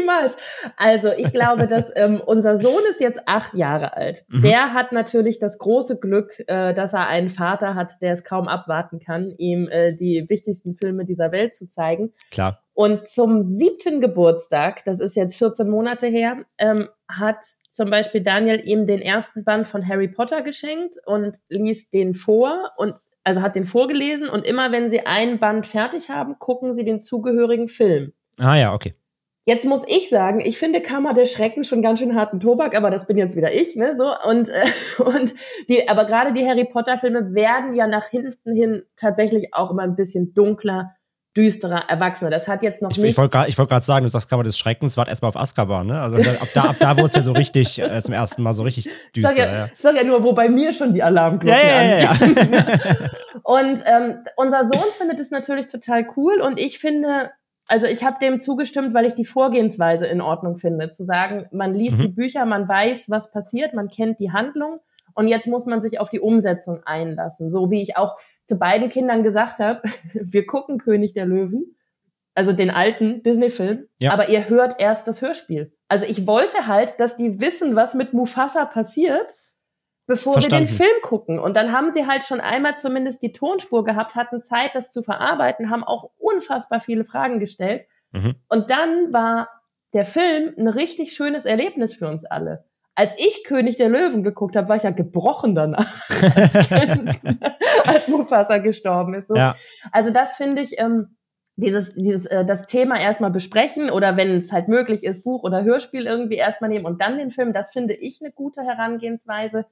Niemals. Also ich glaube, dass ähm, unser Sohn ist jetzt acht Jahre alt. Mhm. Der hat natürlich das große Glück, äh, dass er einen Vater hat, der es kaum abwarten kann, ihm äh, die wichtigsten Filme dieser Welt zu zeigen. Klar. Und zum siebten Geburtstag, das ist jetzt 14 Monate her, ähm, hat zum Beispiel Daniel ihm den ersten Band von Harry Potter geschenkt und ließ den vor und also hat den vorgelesen und immer wenn sie ein Band fertig haben, gucken sie den zugehörigen Film. Ah ja, okay. Jetzt muss ich sagen, ich finde Kammer der Schrecken schon ganz schön harten Tobak, aber das bin jetzt wieder ich, ne, so und äh, und die, aber gerade die Harry Potter Filme werden ja nach hinten hin tatsächlich auch immer ein bisschen dunkler, düsterer, erwachsener. Das hat jetzt noch ich, nicht. Ich wollte gerade wollt sagen, du sagst Kammer des Schreckens, wart erstmal auf Azkaban, ne? Also ab da, ab da wurde es ja so richtig äh, zum ersten Mal so richtig düster. Ich sag, ja, ja. ich sag ja nur, wo bei mir schon die Alarmglocken ja, ja, ja, ja. und ähm, unser Sohn findet es natürlich total cool und ich finde also ich habe dem zugestimmt, weil ich die Vorgehensweise in Ordnung finde. Zu sagen, man liest mhm. die Bücher, man weiß, was passiert, man kennt die Handlung und jetzt muss man sich auf die Umsetzung einlassen. So wie ich auch zu beiden Kindern gesagt habe, wir gucken König der Löwen, also den alten Disney-Film, ja. aber ihr hört erst das Hörspiel. Also ich wollte halt, dass die wissen, was mit Mufasa passiert bevor Verstanden. wir den Film gucken. Und dann haben sie halt schon einmal zumindest die Tonspur gehabt, hatten Zeit, das zu verarbeiten, haben auch unfassbar viele Fragen gestellt. Mhm. Und dann war der Film ein richtig schönes Erlebnis für uns alle. Als ich König der Löwen geguckt habe, war ich ja gebrochen danach, als, als Mufasa gestorben ist. So. Ja. Also das finde ich, ähm, dieses, dieses, äh, das Thema erstmal besprechen oder wenn es halt möglich ist, Buch oder Hörspiel irgendwie erstmal nehmen und dann den Film, das finde ich eine gute Herangehensweise.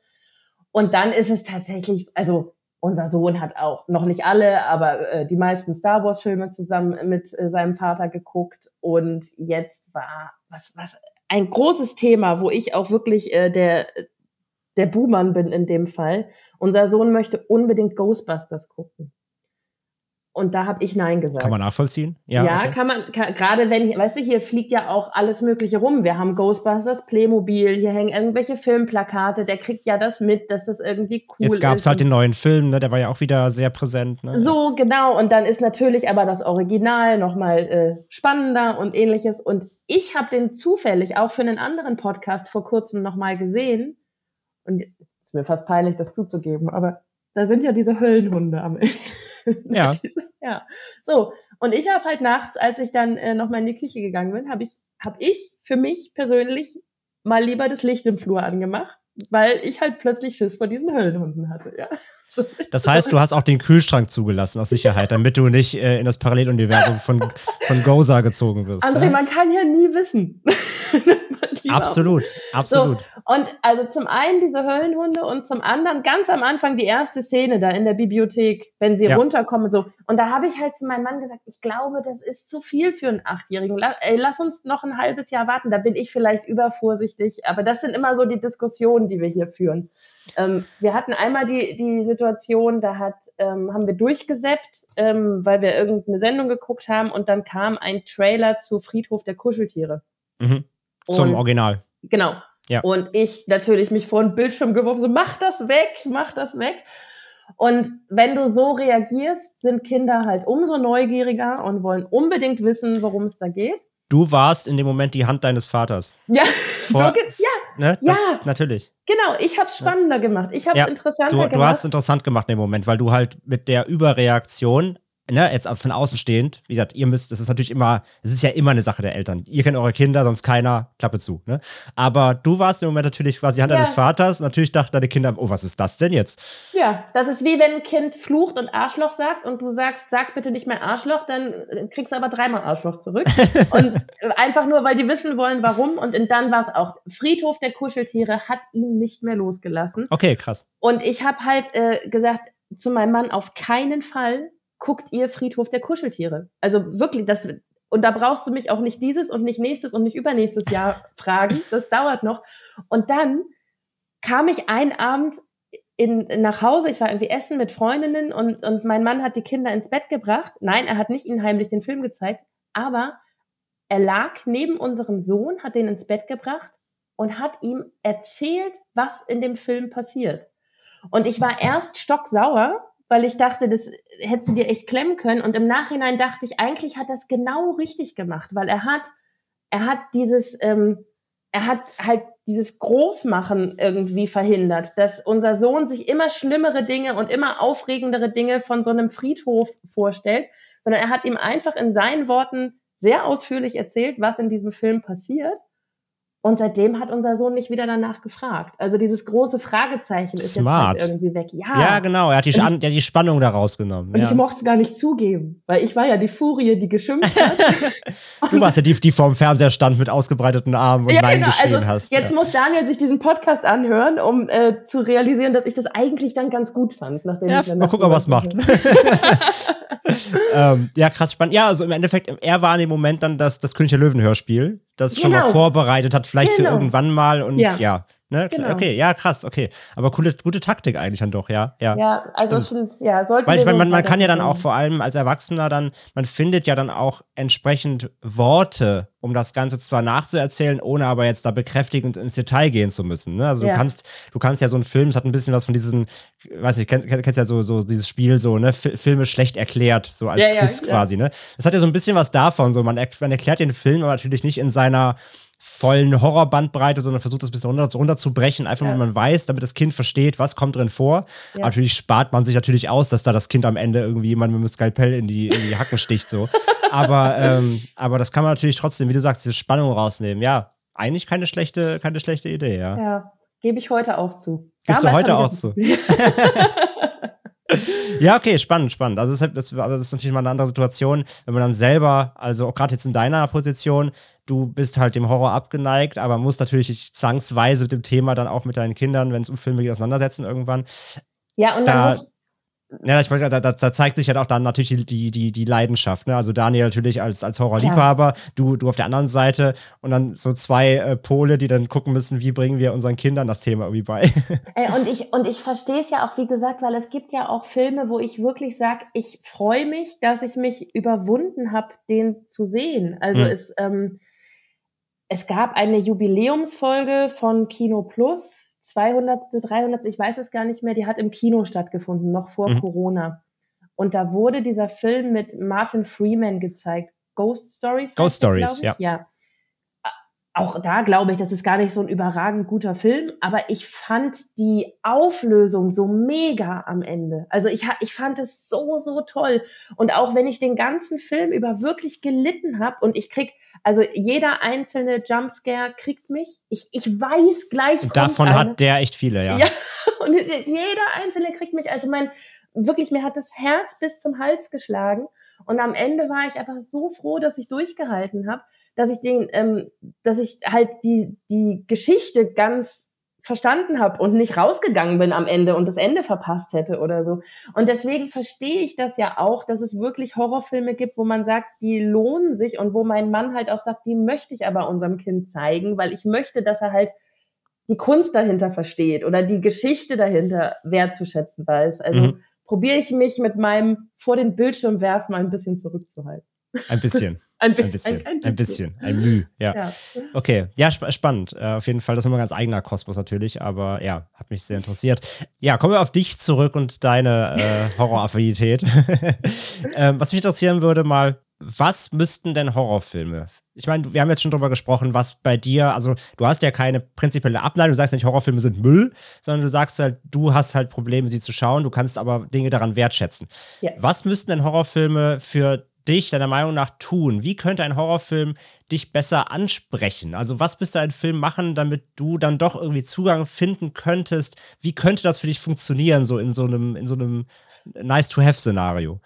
Und dann ist es tatsächlich, also unser Sohn hat auch noch nicht alle, aber äh, die meisten Star Wars Filme zusammen mit äh, seinem Vater geguckt und jetzt war was was ein großes Thema, wo ich auch wirklich äh, der der Buhmann bin in dem Fall. Unser Sohn möchte unbedingt Ghostbusters gucken. Und da habe ich Nein gesagt. Kann man nachvollziehen? Ja, ja okay. kann man, kann, gerade wenn ich, weißt du, hier fliegt ja auch alles Mögliche rum. Wir haben Ghostbusters, Playmobil, hier hängen irgendwelche Filmplakate, der kriegt ja das mit, dass das irgendwie cool ist. Jetzt gab es halt den neuen Film, ne? der war ja auch wieder sehr präsent. Ne? So, genau. Und dann ist natürlich aber das Original nochmal äh, spannender und ähnliches. Und ich habe den zufällig auch für einen anderen Podcast vor kurzem nochmal gesehen. Und ist mir fast peinlich, das zuzugeben, aber da sind ja diese Höllenhunde am Ende. Ja. ja. So, und ich habe halt nachts, als ich dann äh, nochmal in die Küche gegangen bin, habe ich, hab ich für mich persönlich mal lieber das Licht im Flur angemacht, weil ich halt plötzlich Schiss vor diesen Höllenhunden hatte, ja. Das heißt, du hast auch den Kühlschrank zugelassen aus Sicherheit, damit du nicht äh, in das Paralleluniversum von, von Goza gezogen wirst. André, ja? man kann ja nie wissen. absolut, absolut. So, und also zum einen diese Höllenhunde und zum anderen ganz am Anfang die erste Szene da in der Bibliothek, wenn sie ja. runterkommen so. Und da habe ich halt zu meinem Mann gesagt, ich glaube, das ist zu viel für einen Achtjährigen. Lass uns noch ein halbes Jahr warten. Da bin ich vielleicht übervorsichtig. Aber das sind immer so die Diskussionen, die wir hier führen. Ähm, wir hatten einmal die, die Situation, da hat, ähm, haben wir durchgesäppt, ähm, weil wir irgendeine Sendung geguckt haben und dann kam ein Trailer zu Friedhof der Kuscheltiere. Mhm. Zum und, Original. Genau. Ja. Und ich natürlich mich vor den Bildschirm geworfen, so mach das weg, mach das weg. Und wenn du so reagierst, sind Kinder halt umso neugieriger und wollen unbedingt wissen, worum es da geht. Du warst in dem Moment die Hand deines Vaters. Ja, Vor, so, ja, ne? ja. Natürlich. Genau, ich habe es spannender ja. gemacht. Ich habe es ja, interessanter du, gemacht. Du hast es interessant gemacht in dem Moment, weil du halt mit der Überreaktion ne, jetzt von außen stehend, wie gesagt, ihr müsst, das ist natürlich immer, es ist ja immer eine Sache der Eltern. Ihr kennt eure Kinder, sonst keiner, Klappe zu, ne? Aber du warst im Moment natürlich quasi Hand ja. deines Vaters, natürlich dachten deine Kinder, oh, was ist das denn jetzt? Ja, das ist wie wenn ein Kind flucht und Arschloch sagt und du sagst, sag bitte nicht mehr Arschloch, dann äh, kriegst du aber dreimal Arschloch zurück. und einfach nur, weil die wissen wollen, warum. Und dann war es auch, Friedhof der Kuscheltiere hat ihn nicht mehr losgelassen. Okay, krass. Und ich habe halt äh, gesagt, zu meinem Mann auf keinen Fall guckt ihr Friedhof der Kuscheltiere. Also wirklich, das, und da brauchst du mich auch nicht dieses und nicht nächstes und nicht übernächstes Jahr fragen. Das dauert noch. Und dann kam ich einen Abend in, nach Hause, ich war irgendwie essen mit Freundinnen und, und mein Mann hat die Kinder ins Bett gebracht. Nein, er hat nicht ihnen heimlich den Film gezeigt, aber er lag neben unserem Sohn, hat den ins Bett gebracht und hat ihm erzählt, was in dem Film passiert. Und ich war erst stocksauer, weil ich dachte, das hättest du dir echt klemmen können. Und im Nachhinein dachte ich, eigentlich hat das genau richtig gemacht, weil er hat, er hat dieses, ähm, er hat halt dieses Großmachen irgendwie verhindert, dass unser Sohn sich immer schlimmere Dinge und immer aufregendere Dinge von so einem Friedhof vorstellt, sondern er hat ihm einfach in seinen Worten sehr ausführlich erzählt, was in diesem Film passiert. Und seitdem hat unser Sohn nicht wieder danach gefragt. Also dieses große Fragezeichen ist Smart. jetzt halt irgendwie weg. Ja, ja genau. Er hat die, ich, er hat die Spannung da rausgenommen. Und ja. ich mochte es gar nicht zugeben, weil ich war ja die Furie, die geschimpft hat. du warst ja die, die vor dem Fernseher stand mit ausgebreiteten Armen und ja, Nein genau. geschrien also, hast. Jetzt ja. muss Daniel sich diesen Podcast anhören, um äh, zu realisieren, dass ich das eigentlich dann ganz gut fand. Nachdem ja, ich dann mal gucken, ob er es macht. ähm, ja, krass spannend. Ja, also im Endeffekt, er war in dem Moment dann das, das König der Löwen-Hörspiel das genau. schon mal genau. vorbereitet hat, vielleicht genau. für irgendwann mal und ja. ja ne? genau. Okay, ja, krass, okay. Aber coole, gute Taktik eigentlich dann doch, ja. Ja, ja also schon, ja, sollten Weil ich meine, man, man kann ja dann auch vor allem als Erwachsener dann, man findet ja dann auch entsprechend Worte, um das Ganze zwar nachzuerzählen, ohne aber jetzt da bekräftigend ins Detail gehen zu müssen. Ne? Also ja. du kannst, du kannst ja so einen Film, es hat ein bisschen was von diesen, weiß nicht, kennst, kennst ja so, so dieses Spiel so, ne, F Filme schlecht erklärt, so als ja, Quiz quasi, ne? Das hat ja so ein bisschen was davon, so man, er man erklärt den Film aber natürlich nicht in seiner vollen Horrorbandbreite, sondern versucht das ein bisschen runter, runterzubrechen, einfach ja. weil man weiß, damit das Kind versteht, was kommt drin vor. Ja. Natürlich spart man sich natürlich aus, dass da das Kind am Ende irgendwie jemand mit einem Skalpell in die, in die Hacken sticht, so. aber, ähm, aber das kann man natürlich trotzdem, wie du sagst, diese Spannung rausnehmen. Ja, eigentlich keine schlechte, keine schlechte Idee, ja. Ja, gebe ich heute auch zu. Gibst du heute auch zu? ja, okay, spannend, spannend. Also das ist, das, das ist natürlich mal eine andere Situation, wenn man dann selber, also auch gerade jetzt in deiner Position, du bist halt dem Horror abgeneigt, aber musst natürlich zwangsweise mit dem Thema dann auch mit deinen Kindern, wenn es um Filme geht, auseinandersetzen irgendwann. Ja, und dann da, muss, Ja, ich wollte, da, da, da, zeigt sich halt auch dann natürlich die, die, die Leidenschaft. Ne? Also Daniel natürlich als, als Horrorliebhaber, du, du auf der anderen Seite und dann so zwei äh, Pole, die dann gucken müssen, wie bringen wir unseren Kindern das Thema irgendwie bei. Ey, und ich, und ich verstehe es ja auch, wie gesagt, weil es gibt ja auch Filme, wo ich wirklich sage, ich freue mich, dass ich mich überwunden habe, den zu sehen. Also hm. es, ähm, es gab eine Jubiläumsfolge von Kino Plus 200., 300., ich weiß es gar nicht mehr, die hat im Kino stattgefunden, noch vor mhm. Corona. Und da wurde dieser Film mit Martin Freeman gezeigt. Ghost Stories. Ghost Stories, ja. ja. Auch da glaube ich, das ist gar nicht so ein überragend guter Film, aber ich fand die Auflösung so mega am Ende. Also ich, ich fand es so, so toll. Und auch wenn ich den ganzen Film über wirklich gelitten habe und ich krieg, also jeder einzelne Jumpscare kriegt mich. Ich, ich weiß gleich. Und davon eine. hat der echt viele, ja. Ja, und jeder einzelne kriegt mich. Also mein, wirklich, mir hat das Herz bis zum Hals geschlagen. Und am Ende war ich aber so froh, dass ich durchgehalten habe, dass ich den, ähm, dass ich halt die, die Geschichte ganz verstanden habe und nicht rausgegangen bin am Ende und das Ende verpasst hätte oder so. Und deswegen verstehe ich das ja auch, dass es wirklich Horrorfilme gibt, wo man sagt, die lohnen sich und wo mein Mann halt auch sagt, die möchte ich aber unserem Kind zeigen, weil ich möchte, dass er halt die Kunst dahinter versteht oder die Geschichte dahinter wertzuschätzen weiß. Also mhm. probiere ich mich mit meinem vor den Bildschirm werfen ein bisschen zurückzuhalten. Ein bisschen. ein, bisschen. Ein, ein, ein, bisschen. Ein Müh, ja. ja. Okay, ja, sp spannend. Äh, auf jeden Fall, das ist immer ein ganz eigener Kosmos natürlich, aber ja, hat mich sehr interessiert. Ja, kommen wir auf dich zurück und deine äh, Horroraffinität. ähm, was mich interessieren würde, mal, was müssten denn Horrorfilme? Ich meine, wir haben jetzt schon drüber gesprochen, was bei dir, also du hast ja keine prinzipielle Abneigung, du sagst nicht, Horrorfilme sind Müll, sondern du sagst halt, du hast halt Probleme, sie zu schauen, du kannst aber Dinge daran wertschätzen. Ja. Was müssten denn Horrorfilme für dich deiner Meinung nach tun? Wie könnte ein Horrorfilm dich besser ansprechen? Also was müsste ein Film machen, damit du dann doch irgendwie Zugang finden könntest? Wie könnte das für dich funktionieren, so in so einem, in so einem Nice-to-have-Szenario?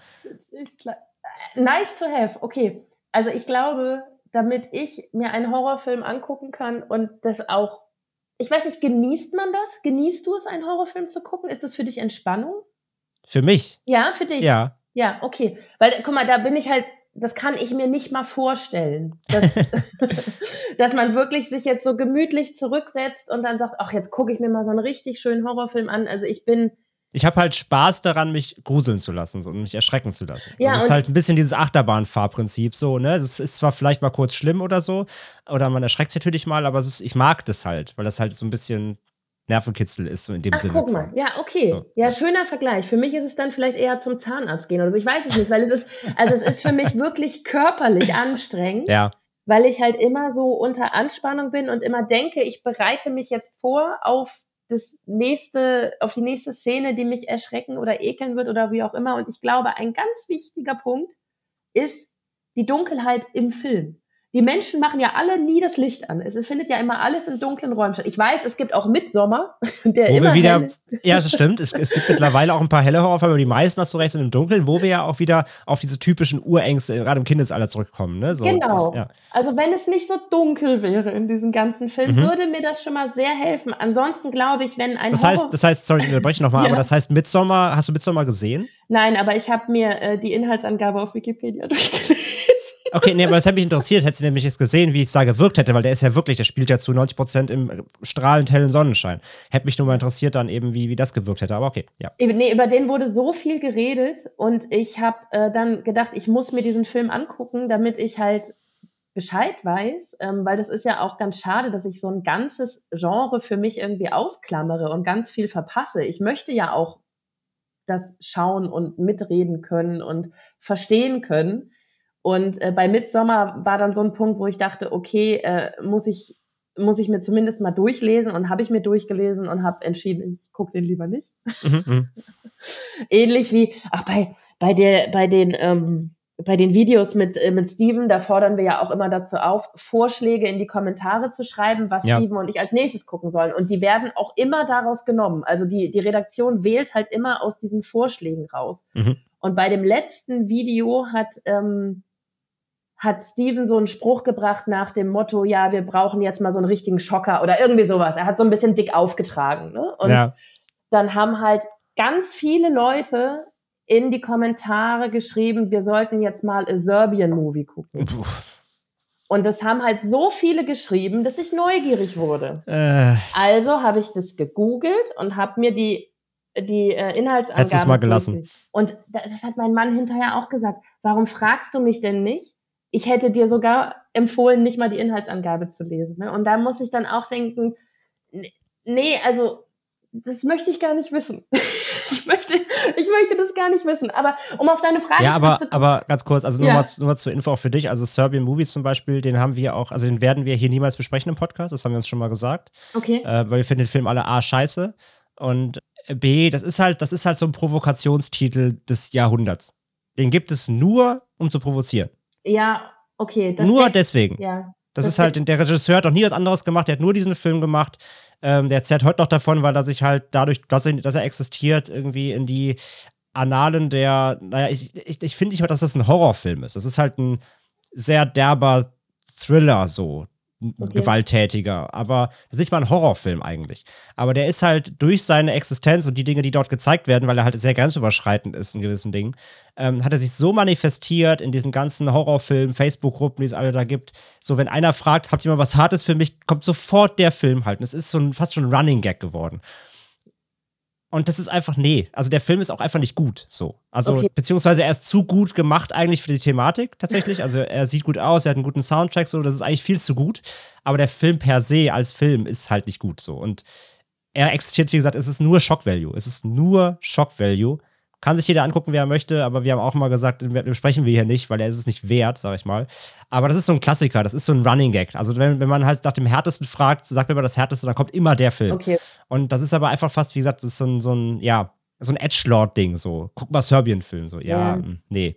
Nice to have, okay. Also ich glaube, damit ich mir einen Horrorfilm angucken kann und das auch, ich weiß nicht, genießt man das? Genießt du es, einen Horrorfilm zu gucken? Ist das für dich Entspannung? Für mich? Ja, für dich. Ja. Ja, okay. Weil, guck mal, da bin ich halt, das kann ich mir nicht mal vorstellen, dass, dass man wirklich sich jetzt so gemütlich zurücksetzt und dann sagt, ach, jetzt gucke ich mir mal so einen richtig schönen Horrorfilm an. Also ich bin. Ich habe halt Spaß daran, mich gruseln zu lassen und mich erschrecken zu lassen. Ja, das ist halt ein bisschen dieses Achterbahnfahrprinzip so, ne? Das ist zwar vielleicht mal kurz schlimm oder so, oder man erschreckt sich natürlich mal, aber ist, ich mag das halt, weil das halt so ein bisschen Nervenkitzel ist, so in dem Ach, Sinne. Guck mal, ja, okay. So. Ja, schöner Vergleich. Für mich ist es dann vielleicht eher zum Zahnarzt gehen oder so. Ich weiß es nicht, weil es ist, also es ist für mich wirklich körperlich anstrengend. Ja. Weil ich halt immer so unter Anspannung bin und immer denke, ich bereite mich jetzt vor auf das nächste, auf die nächste Szene, die mich erschrecken oder ekeln wird oder wie auch immer. Und ich glaube, ein ganz wichtiger Punkt ist die Dunkelheit im Film die Menschen machen ja alle nie das Licht an. Es findet ja immer alles in dunklen Räumen statt. Ich weiß, es gibt auch Mitsommer, der wo immer wir wieder, Ja, das stimmt. Es, es, gibt mittlerweile auch ein paar helle Horrorfilme, aber die meisten, hast du recht, sind im Dunkeln, wo wir ja auch wieder auf diese typischen Urängste, gerade im Kindesalter zurückkommen. Ne? So, genau. Das, ja. Also wenn es nicht so dunkel wäre in diesem ganzen Film, mhm. würde mir das schon mal sehr helfen. Ansonsten glaube ich, wenn ein Das heißt, das heißt, sorry, ich unterbreche nochmal, ja. aber das heißt Mitsommer, hast du Mitsommer gesehen? Nein, aber ich habe mir äh, die Inhaltsangabe auf Wikipedia durchgelesen. Okay, nee, aber das hätte mich interessiert, hätte sie nämlich jetzt gesehen, wie es da gewirkt hätte, weil der ist ja wirklich, der spielt ja zu 90 Prozent im strahlend hellen Sonnenschein. Hätte mich nur mal interessiert dann eben, wie, wie das gewirkt hätte, aber okay, ja. Nee, über den wurde so viel geredet und ich habe äh, dann gedacht, ich muss mir diesen Film angucken, damit ich halt Bescheid weiß, ähm, weil das ist ja auch ganz schade, dass ich so ein ganzes Genre für mich irgendwie ausklammere und ganz viel verpasse. Ich möchte ja auch das schauen und mitreden können und verstehen können. Und äh, bei Midsommer war dann so ein Punkt, wo ich dachte, okay, äh, muss ich muss ich mir zumindest mal durchlesen und habe ich mir durchgelesen und habe entschieden, ich gucke den lieber nicht. Mhm, mhm. Ähnlich wie, ach, bei, bei, der, bei, den, ähm, bei den Videos mit, äh, mit Steven, da fordern wir ja auch immer dazu auf, Vorschläge in die Kommentare zu schreiben, was ja. Steven und ich als nächstes gucken sollen. Und die werden auch immer daraus genommen. Also die, die Redaktion wählt halt immer aus diesen Vorschlägen raus. Mhm. Und bei dem letzten Video hat ähm, hat Steven so einen Spruch gebracht nach dem Motto, ja, wir brauchen jetzt mal so einen richtigen Schocker oder irgendwie sowas. Er hat so ein bisschen dick aufgetragen. Ne? Und ja. dann haben halt ganz viele Leute in die Kommentare geschrieben, wir sollten jetzt mal a Serbian Movie gucken. Puh. Und das haben halt so viele geschrieben, dass ich neugierig wurde. Äh. Also habe ich das gegoogelt und habe mir die die äh, Inhaltsangabe. Hättest es mal gelassen. Und das hat mein Mann hinterher auch gesagt. Warum fragst du mich denn nicht? Ich hätte dir sogar empfohlen, nicht mal die Inhaltsangabe zu lesen. Ne? Und da muss ich dann auch denken, nee, also das möchte ich gar nicht wissen. ich, möchte, ich möchte das gar nicht wissen. Aber um auf deine Frage ja, aber, aber ganz kurz, also nur, ja. mal, nur mal zur Info auch für dich. Also Serbian Movies zum Beispiel, den haben wir auch, also den werden wir hier niemals besprechen im Podcast, das haben wir uns schon mal gesagt. Okay. Äh, weil wir finden den Film alle A scheiße. Und B, das ist halt, das ist halt so ein Provokationstitel des Jahrhunderts. Den gibt es nur, um zu provozieren. Ja, okay. nur deswegen. Ja. Das, das ist halt, der Regisseur hat auch nie was anderes gemacht, der hat nur diesen Film gemacht. Ähm, der erzählt heute noch davon, weil er sich halt dadurch, dass er, dass er existiert, irgendwie in die Annalen der, naja, ich, ich, ich finde nicht mal, dass das ein Horrorfilm ist. Das ist halt ein sehr derber Thriller so, okay. gewalttätiger. Aber das ist nicht mal ein Horrorfilm eigentlich. Aber der ist halt durch seine Existenz und die Dinge, die dort gezeigt werden, weil er halt sehr grenzüberschreitend ist in gewissen Dingen, ähm, hat er sich so manifestiert in diesen ganzen Horrorfilmen, Facebook-Gruppen, die es alle da gibt. So, wenn einer fragt, habt ihr mal was Hartes für mich, kommt sofort der Film halt. Und es ist so ein, fast schon ein Running Gag geworden. Und das ist einfach, nee. Also der Film ist auch einfach nicht gut. So. Also, okay. beziehungsweise er ist zu gut gemacht eigentlich für die Thematik tatsächlich. Also er sieht gut aus, er hat einen guten Soundtrack, so, das ist eigentlich viel zu gut. Aber der Film per se als Film ist halt nicht gut so. Und er existiert, wie gesagt, es ist nur Shock Value. Es ist nur Shock Value. Kann sich jeder angucken, wer er möchte, aber wir haben auch mal gesagt, sprechen wir hier nicht, weil er ist es nicht wert, sag ich mal. Aber das ist so ein Klassiker, das ist so ein Running Gag. Also wenn, wenn man halt nach dem Härtesten fragt, sagt mir mal das Härteste, dann kommt immer der Film. Okay. Und das ist aber einfach fast, wie gesagt, das ist so ein, so ein ja, so ein Edgelord-Ding, so. Guck mal Serbien-Film, so. Ja, ja. Hm, nee.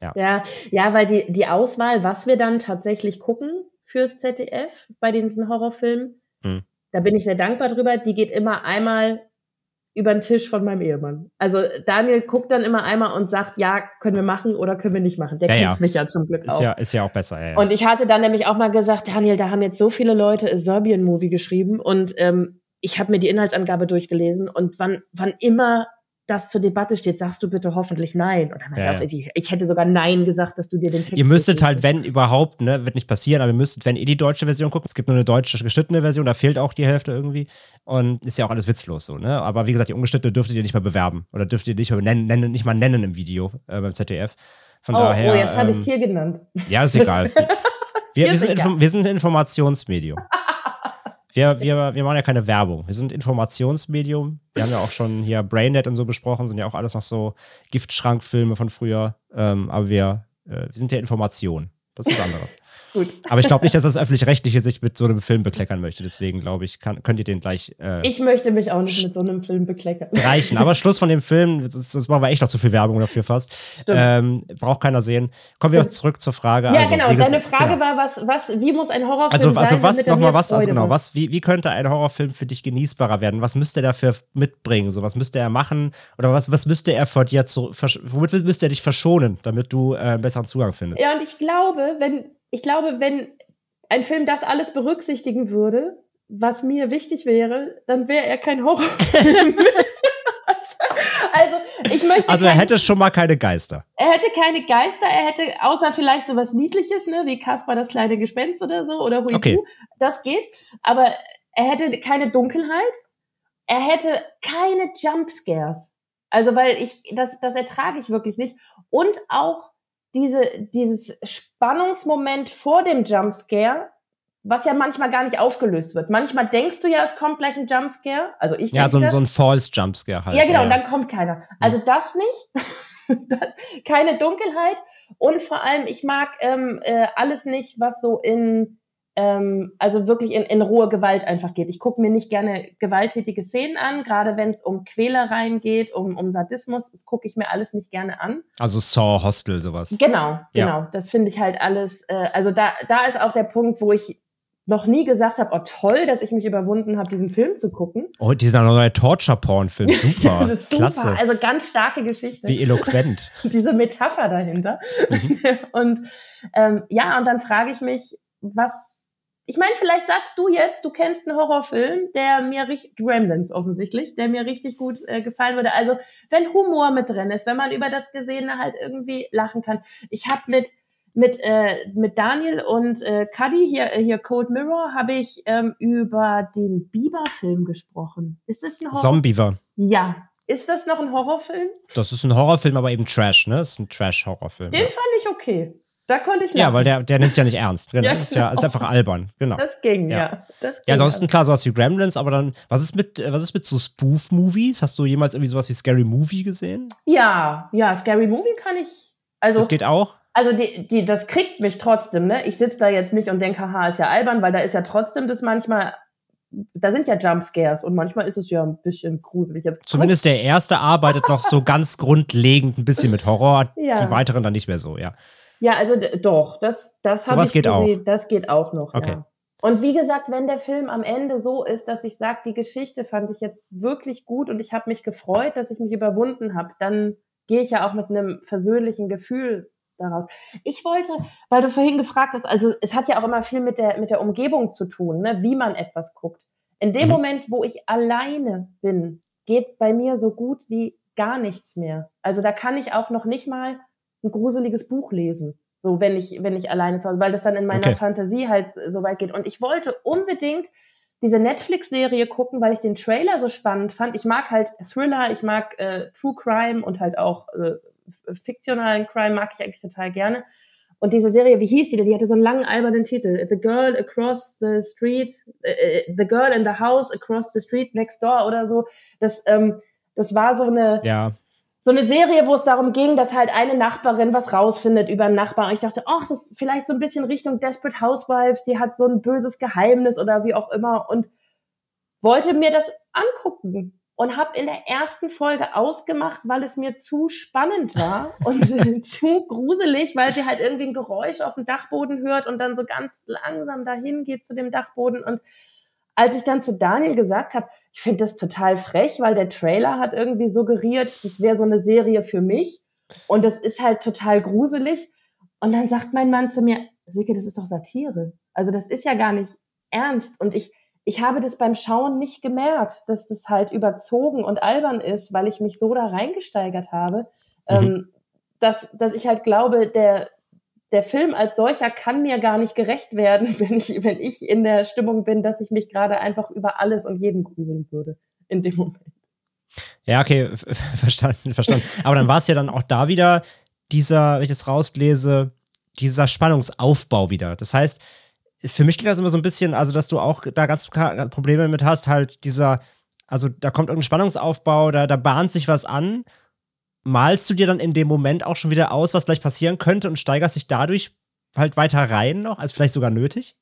Ja. ja, ja, weil die, die Auswahl, was wir dann tatsächlich gucken fürs ZDF bei diesen Horrorfilmen, hm. da bin ich sehr dankbar drüber. Die geht immer einmal über den Tisch von meinem Ehemann. Also Daniel guckt dann immer einmal und sagt, ja, können wir machen oder können wir nicht machen. Der ja, kennt ja. mich ja zum Glück ist auch. Ja, ist ja auch besser. Ja, und ich hatte dann nämlich auch mal gesagt, Daniel, da haben jetzt so viele Leute a Serbian-Movie geschrieben und ähm, ich habe mir die Inhaltsangabe durchgelesen und wann, wann immer das zur Debatte steht, sagst du bitte hoffentlich nein. Ja, ich, ich, hätte sogar nein gesagt, dass du dir den Text. Ihr müsstet halt, wenn überhaupt, ne, wird nicht passieren, aber ihr müsstet, wenn ihr die deutsche Version guckt, es gibt nur eine deutsche geschnittene Version, da fehlt auch die Hälfte irgendwie. Und ist ja auch alles witzlos so, ne? Aber wie gesagt, die ungeschnittene dürftet ihr nicht mal bewerben. Oder dürft ihr nicht mal nennen, nennen nicht mal nennen im Video äh, beim ZDF. Von oh, daher. Oh, jetzt habe ich es hier genannt. Ja, ist egal. wir, wir, sind wir sind ein Informationsmedium. wir, wir, wir machen ja keine Werbung. Wir sind Informationsmedium. Wir haben ja auch schon hier Braindead und so besprochen, sind ja auch alles noch so Giftschrankfilme von früher. Ähm, aber wir, äh, wir sind ja Information. Das ist was anderes. Gut. Aber ich glaube nicht, dass das Öffentlich-Rechtliche sich mit so einem Film bekleckern möchte. Deswegen glaube ich, kann, könnt ihr den gleich. Äh, ich möchte mich auch nicht mit so einem Film bekleckern. Reichen. Aber Schluss von dem Film, das, machen wir echt noch zu viel Werbung dafür fast. Ähm, braucht keiner sehen. Kommen wir auch zurück zur Frage. Ja, also, genau. Deine Frage genau. war, was, was, wie muss ein Horrorfilm also, sein? Also, was nochmal, was, also genau, was, wie, wie könnte ein Horrorfilm für dich genießbarer werden? Was müsste er dafür mitbringen? So, was müsste er machen? Oder was, was müsste er vor dir zu, womit müsste er dich verschonen, damit du äh, einen besseren Zugang findest? Ja, und ich glaube, wenn, ich glaube, wenn ein Film das alles berücksichtigen würde, was mir wichtig wäre, dann wäre er kein Horrorfilm. also, ich möchte. Also, er kein, hätte schon mal keine Geister. Er hätte keine Geister, er hätte, außer vielleicht so was Niedliches, ne, wie Caspar das kleine Gespenst oder so, oder Hui okay. das geht. Aber er hätte keine Dunkelheit, er hätte keine Jumpscares. Also, weil ich, das, das ertrage ich wirklich nicht. Und auch diese, dieses Spannungsmoment vor dem Jumpscare, was ja manchmal gar nicht aufgelöst wird. Manchmal denkst du ja, es kommt gleich ein Jumpscare. Also ich Ja, so, ein, so ein False Jumpscare halt. Ja, genau, ja. und dann kommt keiner. Also das nicht. Keine Dunkelheit. Und vor allem, ich mag ähm, äh, alles nicht, was so in ähm, also wirklich in, in rohe Gewalt einfach geht. Ich gucke mir nicht gerne gewalttätige Szenen an, gerade wenn es um Quälereien geht, um, um Sadismus, das gucke ich mir alles nicht gerne an. Also Saw, Hostel, sowas. Genau, genau. Ja. Das finde ich halt alles, äh, also da, da ist auch der Punkt, wo ich noch nie gesagt habe, oh toll, dass ich mich überwunden habe, diesen Film zu gucken. Oh, dieser neue Torture-Porn-Film, super. das ist super. Klasse. Also ganz starke Geschichte. Wie eloquent. Diese Metapher dahinter. Mhm. und ähm, ja, und dann frage ich mich, was ich meine, vielleicht sagst du jetzt, du kennst einen Horrorfilm, der mir richtig, Gremlins offensichtlich, der mir richtig gut äh, gefallen würde. Also, wenn Humor mit drin ist, wenn man über das Gesehene halt irgendwie lachen kann. Ich habe mit, mit, äh, mit Daniel und äh, Cuddy, hier, äh, hier Cold Mirror, habe ich ähm, über den Bieber-Film gesprochen. Ist das ein Horror? Zombiever. Ja. Ist das noch ein Horrorfilm? Das ist ein Horrorfilm, aber eben Trash, ne? Das ist ein Trash-Horrorfilm. Den ja. fand ich okay. Da konnte ich lachen. Ja, weil der, der nimmt es ja nicht ernst. Genau. Ja, Das ist ja ist genau. einfach albern. Genau. Das ging, Ja. ja. Das ging Ja, ansonsten klar, sowas wie Gremlins, aber dann, was ist mit, was ist mit so Spoof-Movies? Hast du jemals irgendwie sowas wie Scary Movie gesehen? Ja, ja, Scary Movie kann ich. Also, Das geht auch? also die, die, das kriegt mich trotzdem, ne? Ich sitze da jetzt nicht und denke, haha, ist ja albern, weil da ist ja trotzdem das manchmal, da sind ja Jumpscares und manchmal ist es ja ein bisschen gruselig. Jetzt Zumindest der erste arbeitet noch so ganz grundlegend ein bisschen mit Horror, Ja. die weiteren dann nicht mehr so, ja. Ja, also doch, das, das habe Sowas ich geht auch. Das geht auch noch, Okay. ja. Und wie gesagt, wenn der Film am Ende so ist, dass ich sage, die Geschichte fand ich jetzt wirklich gut und ich habe mich gefreut, dass ich mich überwunden habe, dann gehe ich ja auch mit einem versöhnlichen Gefühl daraus. Ich wollte, weil du vorhin gefragt hast, also es hat ja auch immer viel mit der, mit der Umgebung zu tun, ne, wie man etwas guckt. In dem Mhm. Moment, wo ich alleine bin, geht bei mir so gut wie gar nichts mehr. Also da kann ich auch noch nicht mal ein gruseliges Buch lesen. So, wenn ich, wenn ich alleine zu Hause, weil das dann in meiner Okay. Fantasie halt so weit geht. Und ich wollte unbedingt diese Netflix-Serie gucken, weil ich den Trailer so spannend fand. Ich mag halt Thriller, ich mag äh, True Crime und halt auch äh, f- fiktionalen Crime mag ich eigentlich total gerne. Und diese Serie, wie hieß die denn? Die hatte so einen langen albernen Titel. The Girl Across the Street, äh, äh, The Girl in the House Across the Street Next Door oder so. Das, ähm, das war so eine, Ja. So eine Serie, wo es darum ging, dass halt eine Nachbarin was rausfindet über einen Nachbarn. Und ich dachte, ach, das ist vielleicht so ein bisschen Richtung Desperate Housewives, die hat so ein böses Geheimnis oder wie auch immer und wollte mir das angucken und habe in der ersten Folge ausgemacht, weil es mir zu spannend war und zu gruselig, weil sie halt irgendwie ein Geräusch auf dem Dachboden hört und dann so ganz langsam dahin geht zu dem Dachboden und als ich dann zu Daniel gesagt habe, ich finde das total frech, weil der Trailer hat irgendwie suggeriert, das wäre so eine Serie für mich. Und das ist halt total gruselig. Und dann sagt mein Mann zu mir, Silke, das ist doch Satire. Also das ist ja gar nicht ernst. Und ich, ich habe das beim Schauen nicht gemerkt, dass das halt überzogen und albern ist, weil ich mich so da reingesteigert habe, Mhm. ähm, dass, dass ich halt glaube, der, der Film als solcher kann mir gar nicht gerecht werden, wenn ich, wenn ich in der Stimmung bin, dass ich mich gerade einfach über alles und jeden gruseln würde in dem Moment. Ja, okay, verstanden, verstanden. Aber dann war es ja dann auch da wieder dieser, wenn ich jetzt rauslese, dieser Spannungsaufbau wieder. Das heißt, für mich klingt das immer so ein bisschen, also dass du auch da ganz Probleme mit hast, halt dieser, also da kommt irgendein Spannungsaufbau, da, da bahnt sich was an. Malst du dir dann in dem Moment auch schon wieder aus, was gleich passieren könnte und steigerst dich dadurch halt weiter rein noch, als vielleicht sogar nötig?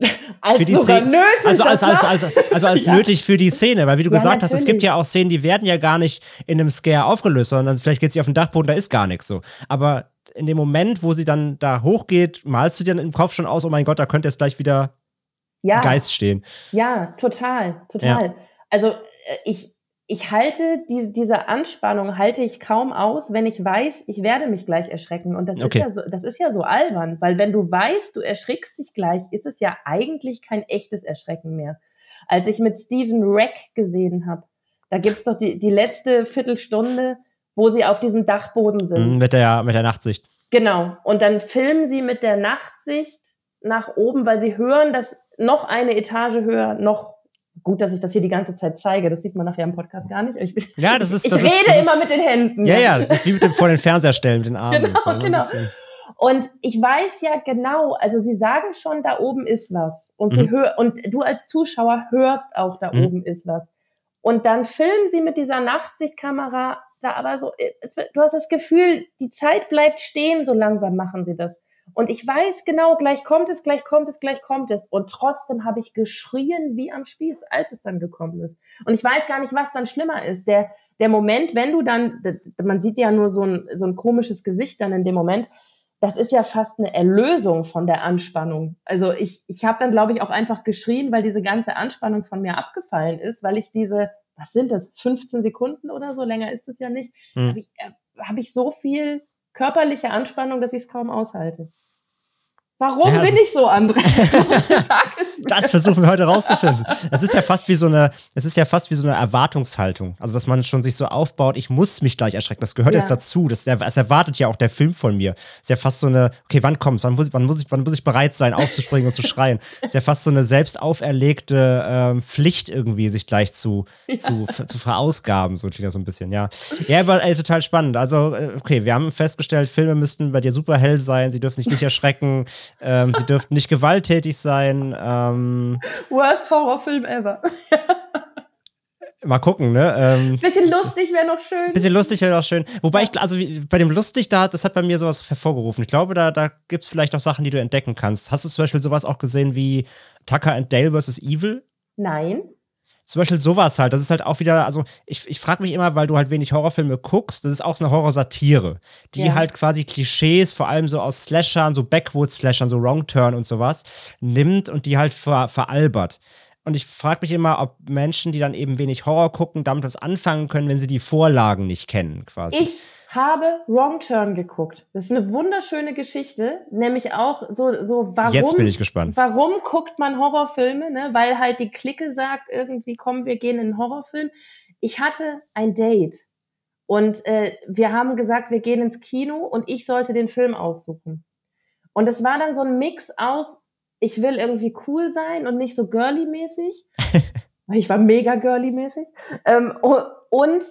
Als Für die sogar Szene- nötig. Also als, als, als, also als Ja. nötig für die Szene, weil wie du Ja, gesagt hast, es gibt natürlich. ja auch Szenen, die werden ja gar nicht in einem Scare aufgelöst, sondern vielleicht geht sie auf den Dachboden, da ist gar nichts so. Aber in dem Moment, wo sie dann da hochgeht, malst du dir dann im Kopf schon aus, oh mein Gott, da könnte jetzt gleich wieder ja, Geist stehen. Ja, total, total. Also äh, ich, ich halte die, diese Anspannung halte ich kaum aus, wenn ich weiß, ich werde mich gleich erschrecken. Und das Okay. ist ja so, das ist ja so albern, weil wenn du weißt, du erschrickst dich gleich, ist es ja eigentlich kein echtes Erschrecken mehr. Als ich mit Stephen Rack gesehen habe, da gibt's doch die, die letzte Viertelstunde, wo sie auf diesem Dachboden sind. Mhm, mit, der, mit der Nachtsicht. Genau. Und dann filmen sie mit der Nachtsicht nach oben, weil sie hören, dass noch eine Etage höher, noch gut, dass ich das hier die ganze Zeit zeige. Das sieht man nachher im Podcast gar nicht. Ich, bin, Ja, das ist- ich das ist- rede das ist- immer mit den Händen. Ja, ja, das ist wie mit dem vor den Fernseher stellen, mit den Armen. Genau, so, ne, genau. Und ich weiß ja genau, also sie sagen schon, da oben ist was. Und, sie Mhm. hör, und du als Zuschauer hörst auch, da Mhm. oben ist was. Und dann filmen sie mit dieser Nachtsichtkamera da aber so, es, wird- du hast das Gefühl, die Zeit bleibt stehen, so langsam machen sie das. Und ich weiß genau, gleich kommt es, gleich kommt es, gleich kommt es. Und trotzdem habe ich geschrien wie am Spieß, als es dann gekommen ist. Und ich weiß gar nicht, was dann schlimmer ist. Der, der Moment, wenn du dann, man sieht ja nur so ein, so ein komisches Gesicht dann in dem Moment, das ist ja fast eine Erlösung von der Anspannung. Also ich, ich habe dann, glaube ich, auch einfach geschrien, weil diese ganze Anspannung von mir abgefallen ist, weil ich diese, was sind das, 15 Sekunden oder so, länger ist es ja nicht, Hm. habe ich, äh, hab ich so viel körperliche Anspannung, dass ich es kaum aushalte. Warum ja, bin ich so, André? das versuchen wir heute rauszufinden. Es ist ja fast wie so eine, es ist ja fast wie so eine Erwartungshaltung. Also, dass man schon sich so aufbaut, ich muss mich gleich erschrecken. Das gehört ja. jetzt dazu. Das, das, erwartet ja auch der Film von mir. Es ist ja fast so eine, okay, wann kommt wann muss, wann muss, ich, wann muss ich bereit sein, aufzuspringen und zu schreien? Es ist ja fast so eine selbst auferlegte ähm, Pflicht irgendwie, sich gleich zu, ja. zu, zu verausgaben, so klingt das so ein bisschen, ja. Ja, aber ey, total spannend. Also, äh, okay, wir haben festgestellt, Filme müssten bei dir super hell sein, sie dürfen sich nicht erschrecken. Ähm, sie dürften nicht gewalttätig sein. Ähm, Worst Horrorfilm ever. Mal gucken, ne? Ähm, bisschen lustig wäre noch schön. Bisschen lustig wäre noch schön. Wobei ich, also bei dem lustig, da, das hat bei mir sowas hervorgerufen. Ich glaube, da, da gibt es vielleicht auch Sachen, die du entdecken kannst. Hast du zum Beispiel sowas auch gesehen wie Tucker and Dale vs. Evil? Nein zum Beispiel sowas halt, das ist halt auch wieder, also ich, ich frage mich immer, weil du halt wenig Horrorfilme guckst, das ist auch so eine Horrorsatire, die ja. halt quasi Klischees, vor allem so aus Slashern, so Backwoods-Slashern, so Wrong Turn und sowas, nimmt und die halt ver, veralbert. Und ich frage mich immer, ob Menschen, die dann eben wenig Horror gucken, damit was anfangen können, wenn sie die Vorlagen nicht kennen, quasi. Ich habe Wrong Turn geguckt. Das ist eine wunderschöne Geschichte, nämlich auch so, so warum. Jetzt bin ich gespannt. Warum guckt man Horrorfilme? Ne? Weil halt die Clique sagt irgendwie, komm, wir gehen in einen Horrorfilm. Ich hatte ein Date und äh, wir haben gesagt, wir gehen ins Kino und ich sollte den Film aussuchen. Und es war dann so ein Mix aus, ich will irgendwie cool sein und nicht so girly-mäßig. ich war mega girly-mäßig. Ähm, und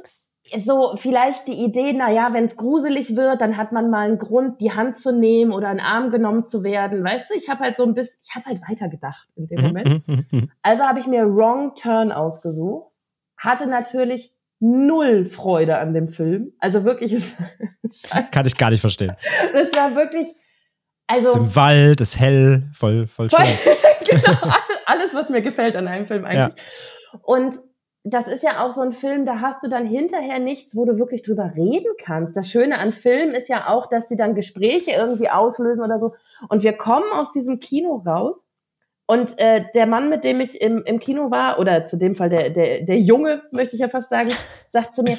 so vielleicht die Idee, na ja, wenn es gruselig wird, dann hat man mal einen Grund, die Hand zu nehmen oder einen Arm genommen zu werden. Weißt du, ich habe halt so ein bisschen, ich habe halt weitergedacht in dem Moment. also habe ich mir Wrong Turn ausgesucht, hatte natürlich null Freude an dem Film. Also wirklich, kann ich gar nicht verstehen. Das war wirklich, also. Es ist im Wald, ist hell, voll, voll schön. genau, alles, was mir gefällt an einem Film eigentlich. Ja. Und das ist ja auch so ein Film, da hast du dann hinterher nichts, wo du wirklich drüber reden kannst. Das Schöne an Filmen ist ja auch, dass sie dann Gespräche irgendwie auslösen oder so. Und wir kommen aus diesem Kino raus. Und äh, der Mann, mit dem ich im, im Kino war, oder zu dem Fall der, der, der Junge, möchte ich ja fast sagen, sagt zu mir,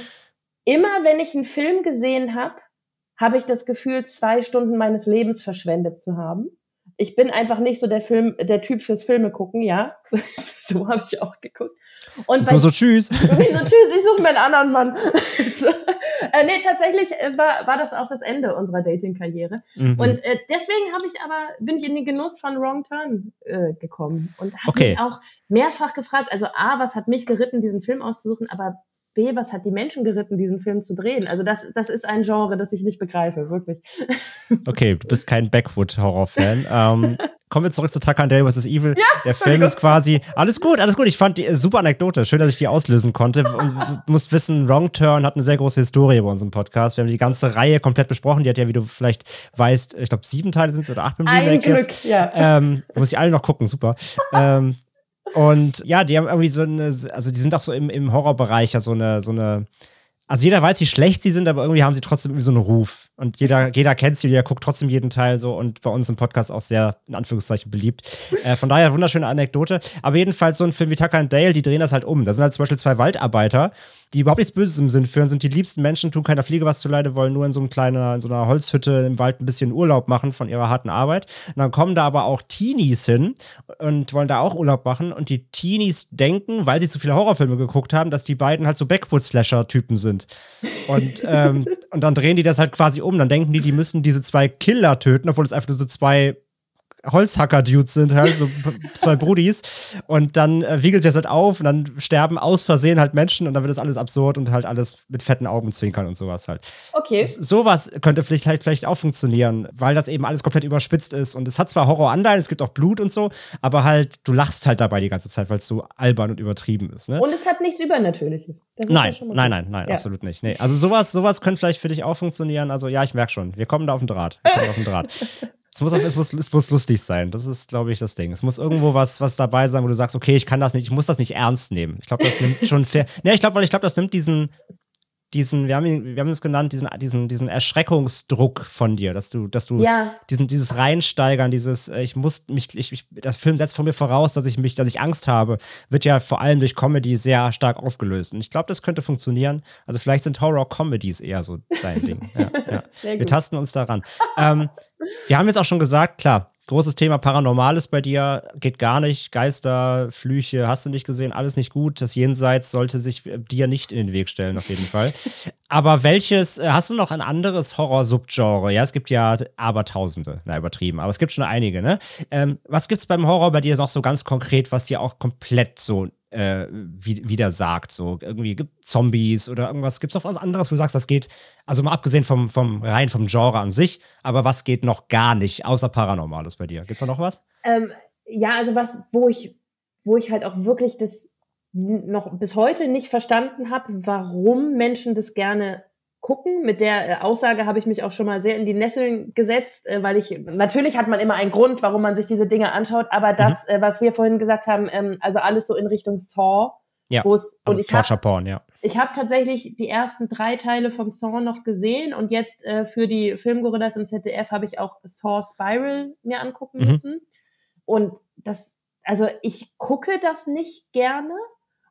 immer wenn ich einen Film gesehen habe, habe ich das Gefühl, zwei Stunden meines Lebens verschwendet zu haben. Ich bin einfach nicht so der Film, der Typ fürs Filme gucken, ja. so habe ich auch geguckt. Und bei, du so tschüss. Ich so tschüss, ich suche mir einen anderen Mann. so, äh, nee, tatsächlich äh, war, war das auch das Ende unserer Dating-Karriere. Mhm. Und äh, deswegen habe ich aber, bin ich in den Genuss von Wrong Turn äh, gekommen und habe okay. mich auch mehrfach gefragt, also A, was hat mich geritten, diesen Film auszusuchen, aber B, was hat die Menschen geritten, diesen Film zu drehen? Also das, das ist ein Genre, das ich nicht begreife, wirklich. Okay, du bist kein Backwood-Horror-Fan. ähm, kommen wir zurück zu Tucker and Dale vs. Evil. Ja, der Film ist quasi, alles gut, alles gut. Ich fand die äh, super Anekdote. Schön, dass ich die auslösen konnte. Du musst wissen, Wrong Turn hat eine sehr große Historie bei unserem Podcast. Wir haben die ganze Reihe komplett besprochen. Die hat ja, wie du vielleicht weißt, ich glaube, sieben Teile sind es oder acht Ein Glück, jetzt. ja. Ähm, muss ich alle noch gucken, super. ähm, und ja, die haben irgendwie so eine, also die sind auch so im, im Horrorbereich ja so eine, so eine, also jeder weiß, wie schlecht sie sind, aber irgendwie haben sie trotzdem irgendwie so einen Ruf. Und jeder, jeder kennt sie, jeder guckt trotzdem jeden Teil so und bei uns im Podcast auch sehr, in Anführungszeichen, beliebt. Äh, von daher wunderschöne Anekdote. Aber jedenfalls so ein Film wie Tucker and Dale, die drehen das halt um. Da sind halt zum Beispiel zwei Waldarbeiter, die überhaupt nichts Böses im Sinn führen, sind die liebsten Menschen, tun keiner Fliege was zuleide, wollen nur in so, einem kleinen, in so einer Holzhütte im Wald ein bisschen Urlaub machen von ihrer harten Arbeit. Und dann kommen da aber auch Teenies hin und wollen da auch Urlaub machen. Und die Teenies denken, weil sie zu viele Horrorfilme geguckt haben, dass die beiden halt so Backwood-Slasher-Typen sind. Und, ähm, und dann drehen die das halt quasi um. Dann denken die, die müssen diese zwei Killer töten, obwohl es einfach nur so zwei Holzhacker-Dudes sind, halt, so zwei Brudis. Und dann äh, wiegelt sich das halt auf und dann sterben aus Versehen halt Menschen und dann wird das alles absurd und halt alles mit fetten Augen zwinkern und sowas halt. Okay. sowas könnte vielleicht, halt, vielleicht auch funktionieren, weil das eben alles komplett überspitzt ist. Und es hat zwar Horroranteil, es gibt auch Blut und so, aber halt, du lachst halt dabei die ganze Zeit, weil es so albern und übertrieben ist. Ne? Und es hat nichts Übernatürliches. Nein, ja nein, nein, nein, ja. absolut nicht. Nee. Also sowas, sowas könnte vielleicht für dich auch funktionieren. Also ja, ich merke schon. Wir kommen da auf den Draht. Wir kommen auf den Draht. Es muss, es, muss, es muss lustig sein. Das ist, glaube ich, das Ding. Es muss irgendwo was, was dabei sein, wo du sagst, okay, ich kann das nicht, ich muss das nicht ernst nehmen. Ich glaube, das nimmt schon fair. Ne, ich glaube, weil ich glaube, das nimmt diesen, diesen, wir haben ihn, wir haben es genannt, diesen, diesen, diesen Erschreckungsdruck von dir, dass du, dass du ja. diesen, dieses Reinsteigern, dieses, äh, ich muss mich, ich, ich, das Film setzt von mir voraus, dass ich mich, dass ich Angst habe, wird ja vor allem durch Comedy sehr stark aufgelöst. Und ich glaube, das könnte funktionieren. Also vielleicht sind Horror-Comedies eher so dein Ding. Ja, ja. Wir tasten uns daran. ähm, wir haben jetzt auch schon gesagt, klar, großes Thema Paranormales bei dir, geht gar nicht. Geister, Flüche, hast du nicht gesehen, alles nicht gut. Das Jenseits sollte sich dir nicht in den Weg stellen, auf jeden Fall. Aber welches, äh, hast du noch ein anderes Horror-Subgenre? Ja, es gibt ja Abertausende, na übertrieben, aber es gibt schon einige, ne? Ähm, was es beim Horror bei dir noch so ganz konkret, was dir auch komplett so äh, wieder sagt. So irgendwie gibt Zombies oder irgendwas. Gibt es noch was anderes, wo du sagst, das geht, also mal abgesehen vom, vom rein vom Genre an sich, aber was geht noch gar nicht, außer Paranormales bei dir? Gibt es da noch was? Ähm, ja, also was, wo ich, wo ich halt auch wirklich das noch bis heute nicht verstanden habe, warum Menschen das gerne gucken. Mit der äh, Aussage habe ich mich auch schon mal sehr in die Nesseln gesetzt, äh, weil ich, natürlich hat man immer einen Grund, warum man sich diese Dinge anschaut, aber das, mhm. Was wir vorhin gesagt haben, ähm, also alles so in Richtung Saw, ja, wo es, also und ich habe Porn, ja. Ich habe tatsächlich die ersten drei Teile von Saw noch gesehen und jetzt äh, für die Filmgorillas im ZDF habe ich auch Saw Spiral mir angucken mhm. müssen. Und das, also ich gucke das nicht gerne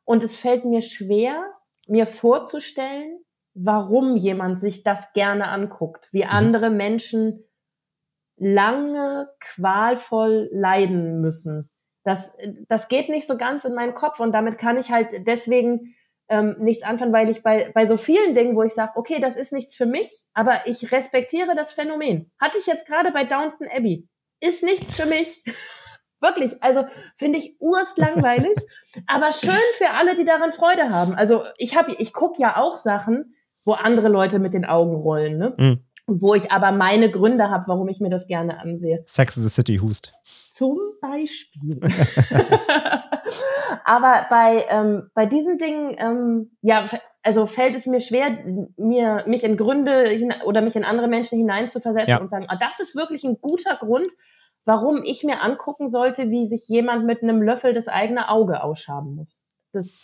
und es fällt mir schwer, mir vorzustellen, warum jemand sich das gerne anguckt, wie mhm. andere Menschen lange qualvoll leiden müssen. Das, das geht nicht so ganz in meinen Kopf und damit kann ich halt deswegen ähm, nichts anfangen, weil ich bei, bei so vielen Dingen, wo ich sage, okay, das ist nichts für mich, aber ich respektiere das Phänomen. Hatte ich jetzt gerade bei Downton Abbey. Ist nichts für mich. Wirklich, also finde ich urst langweilig, aber schön für alle, die daran Freude haben. Also ich habe, ich gucke ja auch Sachen, wo andere Leute mit den Augen rollen, ne? Mhm. Wo ich aber meine Gründe habe, warum ich mir das gerne ansehe. Sex in the City Hust. Zum Beispiel. aber bei, ähm, bei diesen Dingen, ähm, ja, also fällt es mir schwer, mir, mich in Gründe oder mich in andere Menschen hineinzuversetzen ja. und sagen, ah, das ist wirklich ein guter Grund, warum ich mir angucken sollte, wie sich jemand mit einem Löffel das eigene Auge ausschaben muss. Das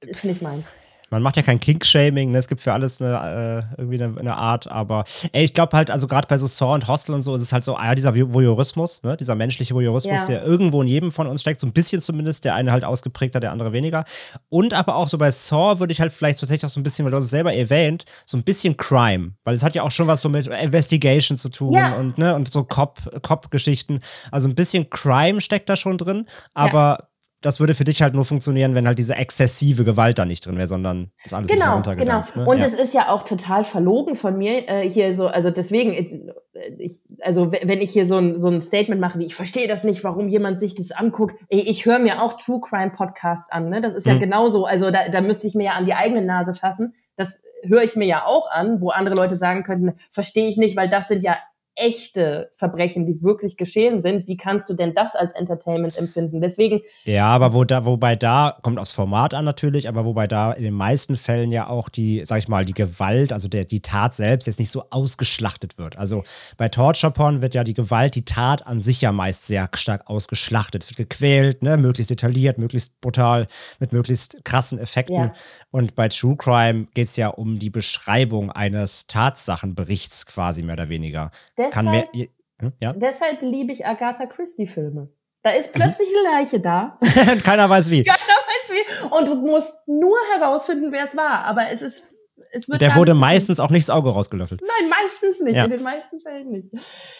ist nicht meins man macht ja kein Kink-Shaming, ne? es gibt für alles eine, äh, irgendwie eine, eine, Art, aber ey, ich glaube halt, also gerade bei so Saw und Hostel und so ist es halt so, ah, dieser Voyeurismus, ne? dieser menschliche Voyeurismus, ja. der irgendwo in jedem von uns steckt, so ein bisschen zumindest, der eine halt ausgeprägter, der andere weniger. Und aber auch so bei Saw würde ich halt vielleicht tatsächlich auch so ein bisschen, weil du hast es selber erwähnt, so ein bisschen Crime, weil es hat ja auch schon was so mit Investigation zu tun ja. und, ne, und so Cop-Geschichten. also ein bisschen Crime steckt da schon drin, aber ja das würde für dich halt nur funktionieren, wenn halt diese exzessive Gewalt da nicht drin wäre, sondern das alles genau, runtergedampft. Genau. Ne? Und ja. es ist ja auch total verlogen von mir äh, hier so, also deswegen, äh, ich, also wenn ich hier so ein, so ein Statement mache, wie ich verstehe das nicht, warum jemand sich das anguckt. Ey, ich höre mir auch True Crime Podcasts an, ne? Das ist ja mhm. genauso. Also da, da müsste ich mir ja an die eigene Nase fassen. Das höre ich mir ja auch an, wo andere Leute sagen könnten, verstehe ich nicht, weil das sind ja echte Verbrechen, die wirklich geschehen sind, wie kannst du denn das als Entertainment empfinden? Deswegen. Ja, aber wo da, wobei da, kommt aufs Format an natürlich, aber wobei da in den meisten Fällen ja auch die, sag ich mal, die Gewalt, also der, die Tat selbst jetzt nicht so ausgeschlachtet wird. Also bei Torture Porn wird ja die Gewalt, die Tat an sich ja meist sehr stark ausgeschlachtet. Es wird gequält, ne, möglichst detailliert, möglichst brutal, mit möglichst krassen Effekten. Ja. Und bei True Crime geht es ja um die Beschreibung eines Tatsachenberichts quasi mehr oder weniger. Deshalb, mehr, hm, ja? deshalb liebe ich Agatha Christie-Filme. Da ist plötzlich mhm. eine Leiche da. Keiner weiß wie. Keiner weiß wie. Und du musst nur herausfinden, wer es war. Aber es ist es wird der wurde meistens auch nicht das Auge rausgelöffelt. Nein, meistens nicht. Ja. In den meisten Fällen nicht.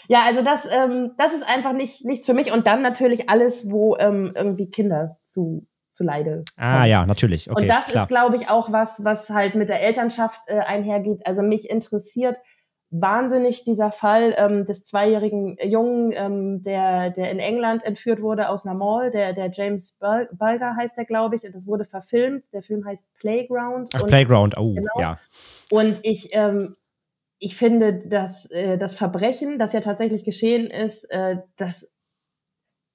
Ja, also das, ähm, das ist einfach nicht nichts für mich. Und dann natürlich alles, wo ähm, irgendwie Kinder zu zu Leide. Ah kommen. ja, natürlich. Okay, und das klar. ist, glaube ich, auch was, was halt mit der Elternschaft äh, einhergeht. Also mich interessiert wahnsinnig dieser Fall ähm, des zweijährigen Jungen, ähm, der, der in England entführt wurde aus einer Mall, der, der James Bulger heißt der, glaube ich. Das wurde verfilmt. Der Film heißt Playground. Ach, und, Playground, oh, genau. ja. Und ich, ähm, ich finde, dass äh, das Verbrechen, das ja tatsächlich geschehen ist, äh, das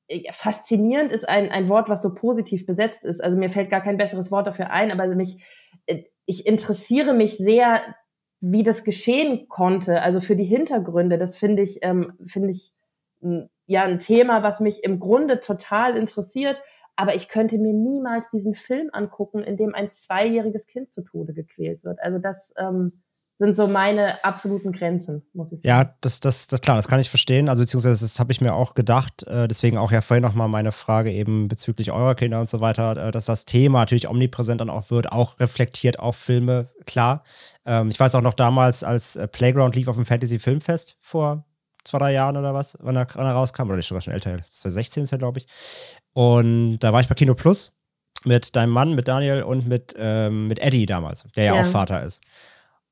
äh, faszinierend ist ein, ein Wort, was so positiv besetzt ist. Also mir fällt gar kein besseres Wort dafür ein, aber mich, äh, ich interessiere mich sehr wie das geschehen konnte, also für die Hintergründe, das finde ich, ähm, finde ich ja ein Thema, was mich im Grunde total interessiert. Aber ich könnte mir niemals diesen Film angucken, in dem ein zweijähriges Kind zu Tode gequält wird. Also das ähm, sind so meine absoluten Grenzen, muss ich sagen. Ja, das, das, das klar, das kann ich verstehen. Also beziehungsweise das habe ich mir auch gedacht. Äh, deswegen auch ja vorhin nochmal meine Frage eben bezüglich eurer Kinder und so weiter, äh, dass das Thema natürlich omnipräsent dann auch wird, auch reflektiert auf Filme, klar. Ähm, ich weiß auch noch damals, als äh, Playground lief auf dem Fantasy Filmfest vor zwei, drei Jahren oder was, wann er, wann er rauskam, oder nicht sogar schon älter, 2016 ist er, glaube ich. Und da war ich bei Kino Plus mit deinem Mann, mit Daniel und mit, ähm, mit Eddie damals, der ja, ja auch Vater ist.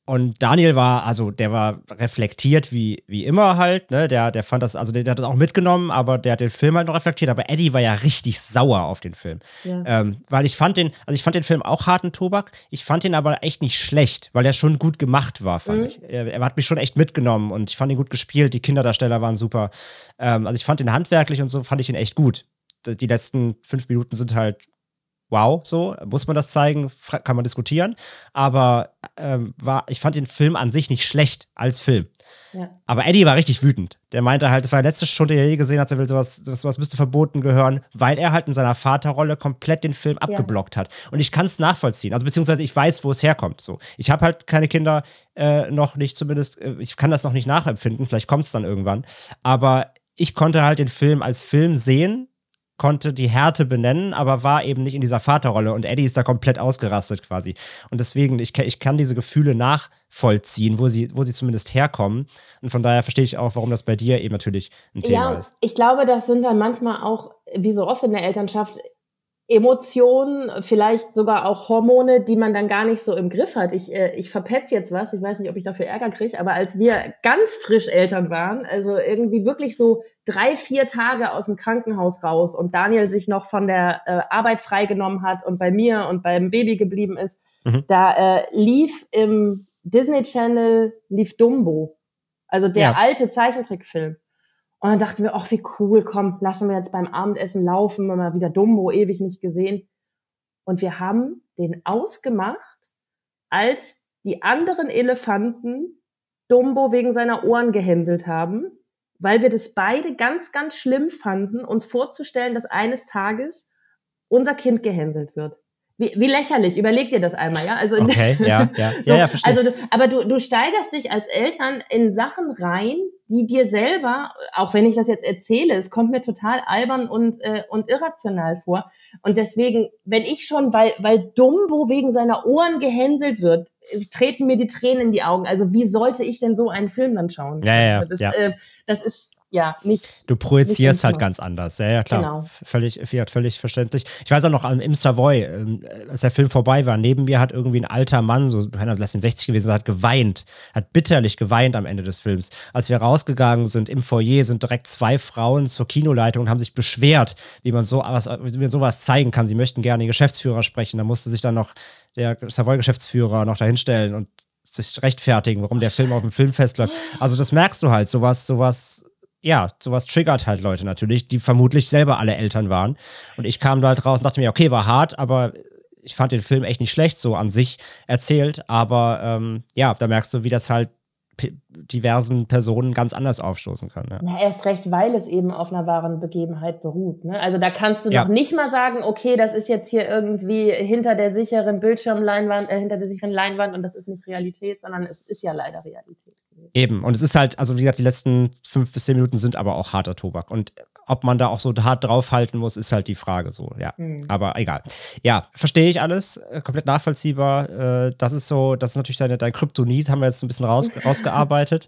Und Daniel war, also der war reflektiert wie, wie immer halt, ne? Der, der fand das, also der, der, hat das auch mitgenommen, aber der hat den Film halt noch reflektiert. Aber Eddie war ja richtig sauer auf den Film. Ja. Ähm, weil ich fand den, also ich fand den Film auch harten Tobak. Ich fand ihn aber echt nicht schlecht, weil er schon gut gemacht war, fand mhm. ich. Er, er, hat mich schon echt mitgenommen und ich fand ihn gut gespielt. Die Kinderdarsteller waren super. Ähm, also ich fand ihn handwerklich und so fand ich ihn echt gut. Die letzten fünf Minuten sind halt wow, so, muss man das zeigen, kann man diskutieren. Aber ähm, war, ich fand den Film an sich nicht schlecht als Film. Ja. Aber Eddie war richtig wütend. Der meinte halt, das war die letzte Stunde, die er je gesehen hat, er will sowas, sowas müsste verboten gehören, weil er halt in seiner Vaterrolle komplett den Film abgeblockt ja. hat. Und ich kann es nachvollziehen. Also beziehungsweise ich weiß, wo es herkommt. So. Ich habe halt keine Kinder, äh, noch nicht zumindest, äh, ich kann das noch nicht nachempfinden, vielleicht kommt es dann irgendwann. Aber ich konnte halt den Film als Film sehen konnte die Härte benennen, aber war eben nicht in dieser Vaterrolle und Eddie ist da komplett ausgerastet quasi. Und deswegen, ich, ich kann diese Gefühle nachvollziehen, wo sie, wo sie zumindest herkommen. Und von daher verstehe ich auch, warum das bei dir eben natürlich ein Thema ja, ist. Ich glaube, das sind dann manchmal auch, wie so oft in der Elternschaft, Emotionen, vielleicht sogar auch Hormone, die man dann gar nicht so im Griff hat. Ich, äh, ich verpetze jetzt was, ich weiß nicht, ob ich dafür Ärger kriege, aber als wir ganz frisch Eltern waren, also irgendwie wirklich so drei, vier Tage aus dem Krankenhaus raus und Daniel sich noch von der äh, Arbeit freigenommen hat und bei mir und beim Baby geblieben ist, mhm. da äh, lief im Disney Channel, lief Dumbo. Also der ja. alte Zeichentrickfilm. Und dann dachten wir, ach, wie cool, komm, lassen wir jetzt beim Abendessen laufen, mal wieder Dumbo, ewig nicht gesehen. Und wir haben den ausgemacht, als die anderen Elefanten Dumbo wegen seiner Ohren gehänselt haben, weil wir das beide ganz, ganz schlimm fanden, uns vorzustellen, dass eines Tages unser Kind gehänselt wird. Wie, wie lächerlich, überleg dir das einmal, ja? Also, okay, ja, ja, so, ja, ja verstehe. Also, aber du, du steigerst dich als Eltern in Sachen rein, die dir selber, auch wenn ich das jetzt erzähle, es kommt mir total albern und, äh, und irrational vor. Und deswegen, wenn ich schon, weil, weil Dumbo wegen seiner Ohren gehänselt wird, treten mir die Tränen in die Augen. Also wie sollte ich denn so einen Film dann schauen? Ja, ja, das, ja. Äh, das ist ja nicht. Du projizierst nicht halt ganz anders. Ja, ja, klar. Genau. Völlig, völlig verständlich. Ich weiß auch noch, im Savoy, ähm, als der Film vorbei war, neben mir hat irgendwie ein alter Mann, so lass ihn 60 gewesen, hat geweint, hat bitterlich geweint am Ende des Films. Als wir rausgegangen sind im Foyer, sind direkt zwei Frauen zur Kinoleitung und haben sich beschwert, wie man so was, wie man sowas zeigen kann. Sie möchten gerne den Geschäftsführer sprechen. Da musste sich dann noch der Savoy-Geschäftsführer noch dahinstellen und sich rechtfertigen, warum der Film auf dem Filmfest läuft. Also das merkst du halt, sowas, sowas, ja, sowas triggert halt Leute natürlich, die vermutlich selber alle Eltern waren. Und ich kam da halt raus und dachte mir, okay, war hart, aber ich fand den Film echt nicht schlecht so an sich erzählt. Aber ähm, ja, da merkst du, wie das halt diversen Personen ganz anders aufstoßen kann. Ja. Na, erst recht, weil es eben auf einer wahren Begebenheit beruht. Ne? Also da kannst du ja. noch nicht mal sagen, okay, das ist jetzt hier irgendwie hinter der sicheren Bildschirmleinwand, äh, hinter der sicheren Leinwand und das ist nicht Realität, sondern es ist ja leider Realität. Eben, und es ist halt, also wie gesagt, die letzten fünf bis zehn Minuten sind aber auch harter Tobak. Und ob man da auch so hart draufhalten muss, ist halt die Frage so, ja. Mhm. Aber egal. Ja, verstehe ich alles, äh, komplett nachvollziehbar. Äh, das ist so, das ist natürlich dein, dein Kryptonit, haben wir jetzt ein bisschen raus, rausgearbeitet.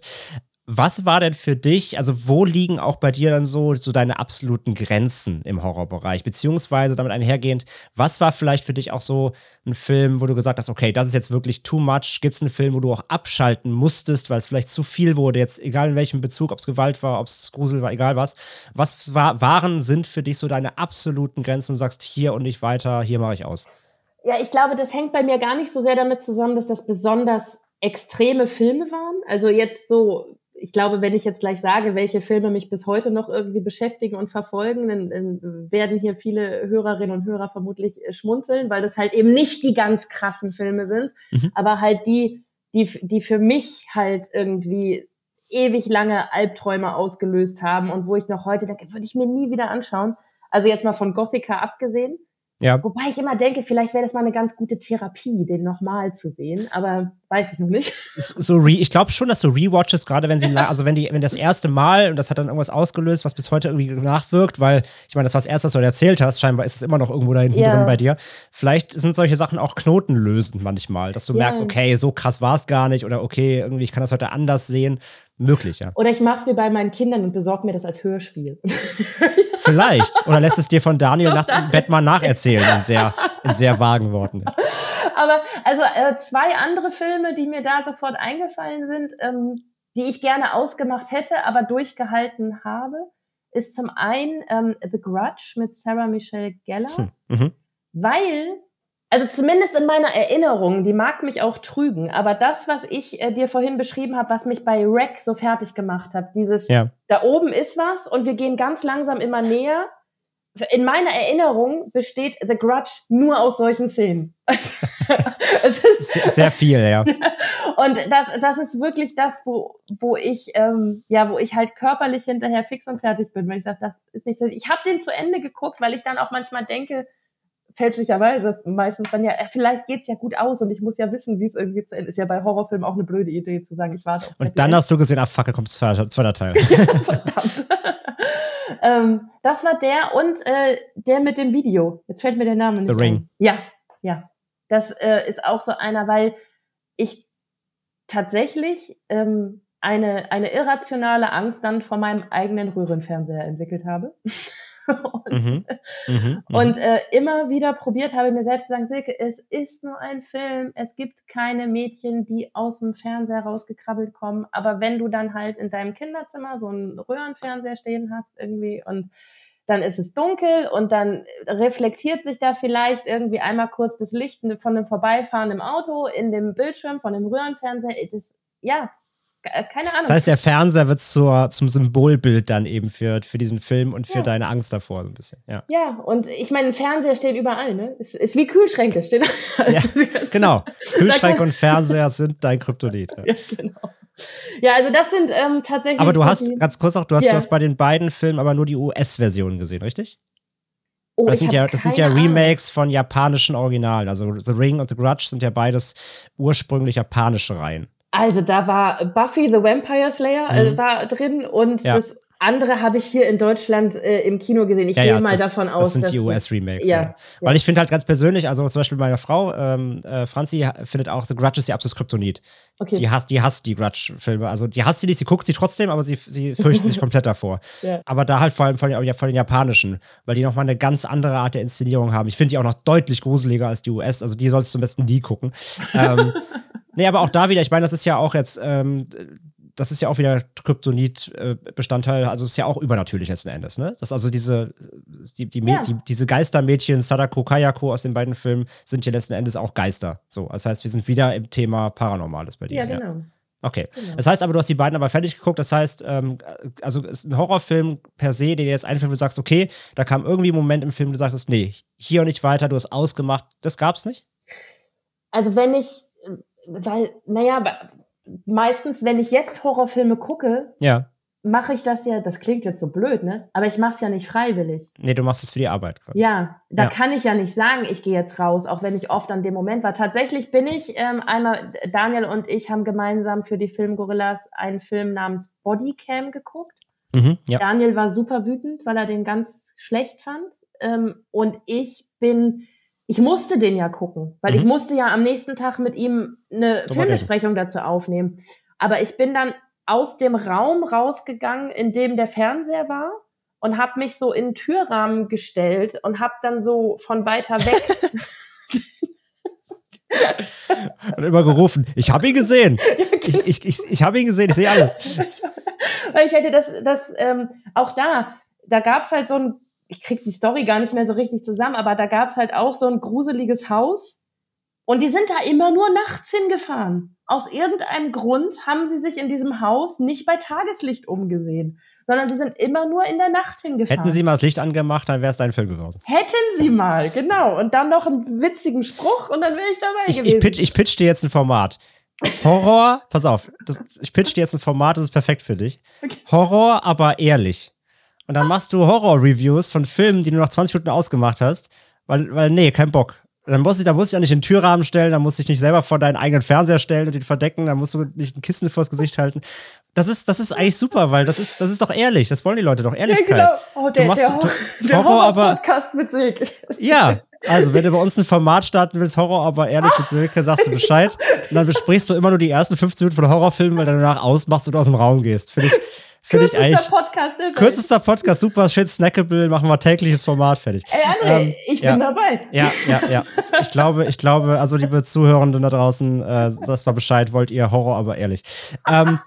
Was war denn für dich, also wo liegen auch bei dir dann so, so deine absoluten Grenzen im Horrorbereich? Beziehungsweise damit einhergehend, was war vielleicht für dich auch so ein Film, wo du gesagt hast, okay, das ist jetzt wirklich too much? Gibt es einen Film, wo du auch abschalten musstest, weil es vielleicht zu viel wurde, jetzt egal in welchem Bezug, ob es Gewalt war, ob es Grusel war, egal was. Was war, waren, sind für dich so deine absoluten Grenzen, wo du sagst, hier und nicht weiter, hier mache ich aus? Ja, ich glaube, das hängt bei mir gar nicht so sehr damit zusammen, dass das besonders extreme Filme waren. Also jetzt so ich glaube, wenn ich jetzt gleich sage, welche Filme mich bis heute noch irgendwie beschäftigen und verfolgen, dann, dann werden hier viele Hörerinnen und Hörer vermutlich äh, schmunzeln, weil das halt eben nicht die ganz krassen Filme sind, mhm. aber halt die, die, die für mich halt irgendwie ewig lange Albträume ausgelöst haben und wo ich noch heute denke, würde ich mir nie wieder anschauen. Also jetzt mal von Gothica abgesehen. Ja. Wobei ich immer denke, vielleicht wäre das mal eine ganz gute Therapie, den nochmal zu sehen, aber weiß ich noch nicht. So re ich glaube schon, dass so Rewatches, gerade wenn sie, also wenn die, wenn das erste Mal und das hat dann irgendwas ausgelöst, was bis heute irgendwie nachwirkt, weil ich meine, das war das erste, was du erzählt hast, scheinbar ist es immer noch irgendwo da hinten ja. drin bei dir. Vielleicht sind solche Sachen auch knotenlösend manchmal, dass du ja. merkst, okay, so krass war es gar nicht oder okay, irgendwie ich kann das heute anders sehen. Möglich, ja. Oder ich mache es wie bei meinen Kindern und besorge mir das als Hörspiel. Vielleicht. Oder lässt es dir von Daniel nachts im Bett mal nacherzählen, in sehr, in sehr vagen Worten. Aber also äh, zwei andere Filme, die mir da sofort eingefallen sind, ähm, die ich gerne ausgemacht hätte, aber durchgehalten habe, ist zum einen ähm, The Grudge mit Sarah Michelle Gellar, hm. mhm. weil also zumindest in meiner Erinnerung, die mag mich auch trügen, aber das, was ich äh, dir vorhin beschrieben habe, was mich bei Wreck so fertig gemacht hat, dieses, ja. da oben ist was und wir gehen ganz langsam immer näher. In meiner Erinnerung besteht The Grudge nur aus solchen Szenen. es ist sehr viel, ja. Und das, das ist wirklich das, wo, wo ich, ähm, ja, wo ich halt körperlich hinterher fix und fertig bin, wenn ich sage, das ist nicht so. Ich habe den zu Ende geguckt, weil ich dann auch manchmal denke, fälschlicherweise meistens dann ja, äh, vielleicht geht es ja gut aus und ich muss ja wissen, wie es irgendwie zu Ende ist. Ja bei Horrorfilmen auch eine blöde Idee zu sagen, ich warte auf Und dann hast du gesehen, ach fuck, da kommt zweiter Teil. ja, verdammt. ähm, das war der und äh, der mit dem Video. Jetzt fällt mir der Name nicht The Ring. Ein. Ja, ja. Das äh, ist auch so einer, weil ich tatsächlich ähm, eine, eine irrationale Angst dann vor meinem eigenen Röhrenfernseher entwickelt habe. und, mhm. Mhm. und äh, immer wieder probiert habe, mir selbst zu sagen, Silke, es ist nur ein Film, es gibt keine Mädchen, die aus dem Fernseher rausgekrabbelt kommen, aber wenn du dann halt in deinem Kinderzimmer so einen Röhrenfernseher stehen hast irgendwie und dann ist es dunkel und dann reflektiert sich da vielleicht irgendwie einmal kurz das Licht von einem vorbeifahrenden Auto in dem Bildschirm von dem Röhrenfernseher. Das, ja, keine Ahnung. Das heißt, der Fernseher wird zur, zum Symbolbild dann eben für, für diesen Film und für ja. deine Angst davor so ein bisschen. Ja, ja und ich meine, ein Fernseher steht überall, ne? Ist, ist wie Kühlschränke. Stehen also ja, genau. Kühlschrank und Fernseher sind dein Kryptonit. Ja. genau. Ja, also das sind ähm, tatsächlich. Aber du hast, ganz kurz auch, du hast, du hast bei den beiden Filmen aber nur die US-Version gesehen, richtig? Oh, das sind, ja, das sind ja Remakes Ahnung. von japanischen Originalen. Also The Ring und The Grudge sind ja beides ursprünglich japanische Reihen. Also da war Buffy the Vampire Slayer äh, mhm. war drin und ja. das andere habe ich hier in Deutschland äh, im Kino gesehen. Ich ja, gehe ja, mal das, davon aus. Das sind die US-Remakes. Ja, ja, Weil ich finde halt ganz persönlich, also zum Beispiel meine Frau, ähm, äh, Franzi, findet auch The Grudge ist ihr absolutes Kryptonit. Okay. Die hasst, die hasst die Grudge-Filme. Also die hasst sie nicht, sie guckt sie trotzdem, aber sie, sie fürchtet sich komplett davor. Aber da halt vor allem von, ja, von den japanischen, weil die nochmal eine ganz andere Art der Inszenierung haben. Ich finde die auch noch deutlich gruseliger als die US. Also die sollst du am besten nie gucken. ähm, Nee, aber auch da wieder, ich meine, das ist ja auch jetzt, ähm, das ist ja auch wieder Kryptonit-Bestandteil, also ist ja auch übernatürlich letzten Endes, ne? Das also diese, die, die, ja. die, diese Geistermädchen, Sadako Kayako aus den beiden Filmen, sind ja letzten Endes auch Geister. So, das heißt, wir sind wieder im Thema Paranormales bei dir. Ja, genau. Ja. Okay. Genau. Das heißt aber, du hast die beiden aber fertig geguckt. Das heißt, ähm, also ist ein Horrorfilm per se, der jetzt einfällt, wo du sagst, okay, da kam irgendwie ein Moment im Film, du sagst, nee, hier und nicht weiter, du hast ausgemacht. Das gab's nicht? Also, wenn ich weil, naja, meistens, wenn ich jetzt Horrorfilme gucke, ja. mache ich das ja, das klingt jetzt so blöd, ne? Aber ich mache es ja nicht freiwillig. Nee, du machst es für die Arbeit. Quasi. Ja, da ja. kann ich ja nicht sagen, ich gehe jetzt raus, auch wenn ich oft an dem Moment war. Tatsächlich bin ich ähm, einmal, Daniel und ich haben gemeinsam für die Filmgorillas einen Film namens Bodycam geguckt. Mhm, ja. Daniel war super wütend, weil er den ganz schlecht fand. Ähm, und ich bin ich musste den ja gucken, weil mhm. ich musste ja am nächsten Tag mit ihm eine Super Filmbesprechung dazu aufnehmen. Aber ich bin dann aus dem Raum rausgegangen, in dem der Fernseher war und habe mich so in den Türrahmen gestellt und habe dann so von weiter weg und immer gerufen, ich habe ihn gesehen. Ich, ich, ich, ich habe ihn gesehen, ich sehe alles. Weil ich hätte das, das ähm, auch da, da gab es halt so ein ich krieg die Story gar nicht mehr so richtig zusammen, aber da gab's halt auch so ein gruseliges Haus und die sind da immer nur nachts hingefahren. Aus irgendeinem Grund haben sie sich in diesem Haus nicht bei Tageslicht umgesehen, sondern sie sind immer nur in der Nacht hingefahren. Hätten sie mal das Licht angemacht, dann wäre es dein Film gewesen. Hätten sie mal, genau. Und dann noch einen witzigen Spruch und dann wäre ich dabei ich, gewesen. Ich pitch, ich pitch dir jetzt ein Format. Horror, pass auf, das, ich pitch dir jetzt ein Format, das ist perfekt für dich. Okay. Horror, aber ehrlich. Und dann machst du Horror-Reviews von Filmen, die du nach 20 Minuten ausgemacht hast, weil, weil nee, kein Bock. Dann muss ich, dann muss ich ja nicht in den Türrahmen stellen, dann muss ich nicht selber vor deinen eigenen Fernseher stellen und den verdecken, dann musst du nicht ein Kissen vors Gesicht halten. Das ist, das ist eigentlich super, weil das ist, das ist doch ehrlich. Das wollen die Leute doch, Ehrlichkeit. Ja, genau. Oh, der, du machst, der, Horror, der Horror, Horror aber, Podcast mit Silke. Ja, Also, wenn du bei uns ein Format starten willst, Horror, aber ehrlich mit Silke, sagst du Bescheid. Und dann besprichst du immer nur die ersten 15 Minuten von Horrorfilmen, weil du danach ausmachst und aus dem Raum gehst. Finde ich, ich eigentlich. Podcast ever. Kürzester Podcast, super, schön snackable, machen wir tägliches Format fertig. Ey, André, ähm, ich bin dabei. Ja, ja, ja. Ich glaube, ich glaube, also liebe Zuhörenden da draußen, äh, das war Bescheid, wollt ihr Horror, aber ehrlich. Ähm,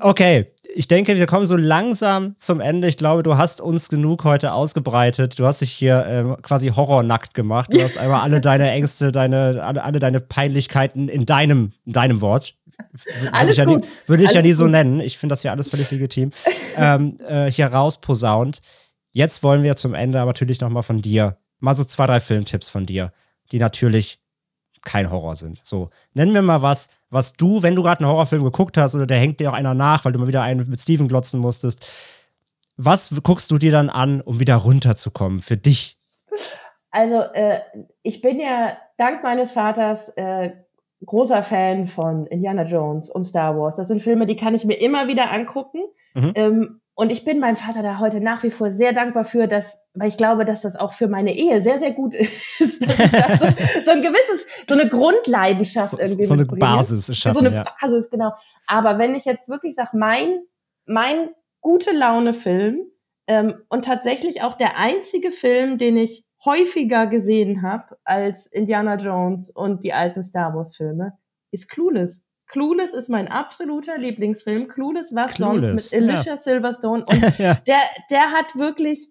okay, ich denke, wir kommen so langsam zum Ende. Ich glaube, du hast uns genug heute ausgebreitet. Du hast dich hier äh, quasi horrornackt gemacht. Du hast einmal alle deine Ängste, deine, alle, alle deine Peinlichkeiten in deinem, in deinem Wort. Alles würde ich, gut. ja nie, würde ich ja nie so nennen. Ich finde das ja alles völlig legitim. ähm, äh, hier rausposaunt. Jetzt wollen wir zum Ende aber natürlich nochmal von dir, mal so zwei, drei Filmtipps von dir, die natürlich kein Horror sind. So, nenn mir mal was, was du, wenn du gerade einen Horrorfilm geguckt hast oder der hängt dir auch einer nach, weil du mal wieder einen mit Steven glotzen musstest, was guckst du dir dann an, um wieder runterzukommen für dich? Also, äh, ich bin ja dank meines Vaters äh, großer Fan von Indiana Jones und Star Wars. Das sind Filme, die kann ich mir immer wieder angucken. Mhm. Ähm, und ich bin meinem Vater da heute nach wie vor sehr dankbar für, dass, weil ich glaube, dass das auch für meine Ehe sehr, sehr gut ist, dass ich da so, so ein gewisses, so eine Grundleidenschaft So, irgendwie so eine. Basis schaffen, so eine ja. Basis, genau. Aber wenn ich jetzt wirklich sage, mein, mein gute Laune-Film ähm, und tatsächlich auch der einzige Film, den ich häufiger gesehen habe als Indiana Jones und die alten Star Wars-Filme, ist Clueless. Clueless ist mein absoluter Lieblingsfilm. Clueless Clueless, sonst mit Alicia Silverstone. Und ja. der, der hat wirklich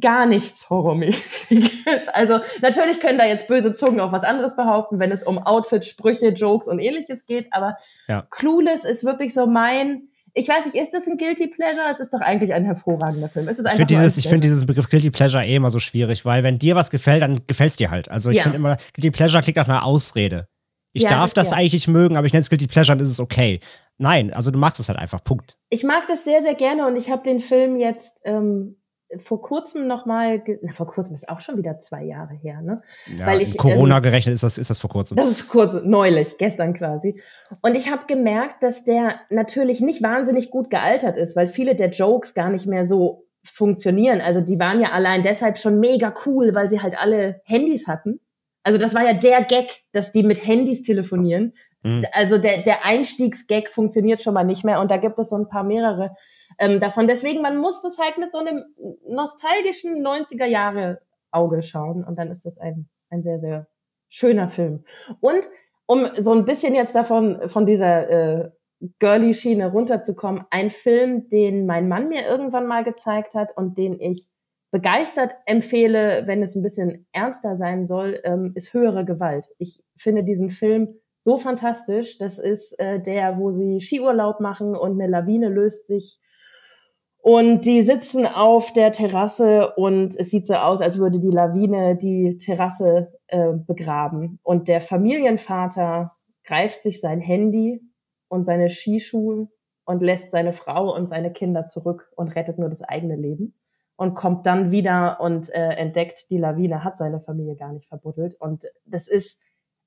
gar nichts Horrormäßiges. Also natürlich können da jetzt böse Zungen auch was anderes behaupten, wenn es um Outfits, Sprüche, Jokes und ähnliches geht. Aber Ja. Clueless ist wirklich so mein. Ich weiß nicht, ist das ein Guilty Pleasure? Es ist doch eigentlich ein hervorragender Film. Es ist Ich finde dieses, ich find diesen Begriff Guilty Pleasure eh immer so schwierig, weil wenn dir was gefällt, dann gefällt es dir halt. Also ich Ja. finde immer, Guilty Pleasure klingt nach einer Ausrede. Ich Ja, darf das- das eigentlich nicht mögen, aber ich nenne es Guilty Pleasure, dann ist es okay. Nein, also du magst es halt einfach. Punkt. Ich mag das sehr, sehr gerne und ich habe den Film jetzt ähm, vor kurzem nochmal, na vor kurzem ist auch schon wieder zwei Jahre her, ne? Ja, Weil ich, Corona ähm, gerechnet ist das, ist das vor kurzem. Das ist kurz, neulich, gestern quasi. Und ich habe gemerkt, dass der natürlich nicht wahnsinnig gut gealtert ist, weil viele der Jokes gar nicht mehr so funktionieren. Also die waren ja allein deshalb schon mega cool, weil sie halt alle Handys hatten. Also das war ja der Gag, dass die mit Handys telefonieren. Mhm. Also der, der Einstiegsgag funktioniert schon mal nicht mehr und da gibt es so ein paar mehrere ähm, davon. Deswegen, man muss das halt mit so einem nostalgischen 90er Jahre Auge schauen und dann ist das ein, ein sehr, sehr schöner Film. Und um so ein bisschen jetzt davon, von dieser äh, Girly-Schiene runterzukommen, ein Film, den mein Mann mir irgendwann mal gezeigt hat und den ich begeistert empfehle, wenn es ein bisschen ernster sein soll, ähm, ist höhere Gewalt. Ich finde diesen Film so fantastisch. Das ist äh, der, wo sie Skiurlaub machen und eine Lawine löst sich und die sitzen auf der Terrasse und es sieht so aus, als würde die Lawine die Terrasse äh, begraben. Und der Familienvater greift sich sein Handy und seine Skischuhe und lässt seine Frau und seine Kinder zurück und rettet nur das eigene Leben und kommt dann wieder und äh, entdeckt, die Lawine hat seine Familie gar nicht verbuddelt. Und das ist,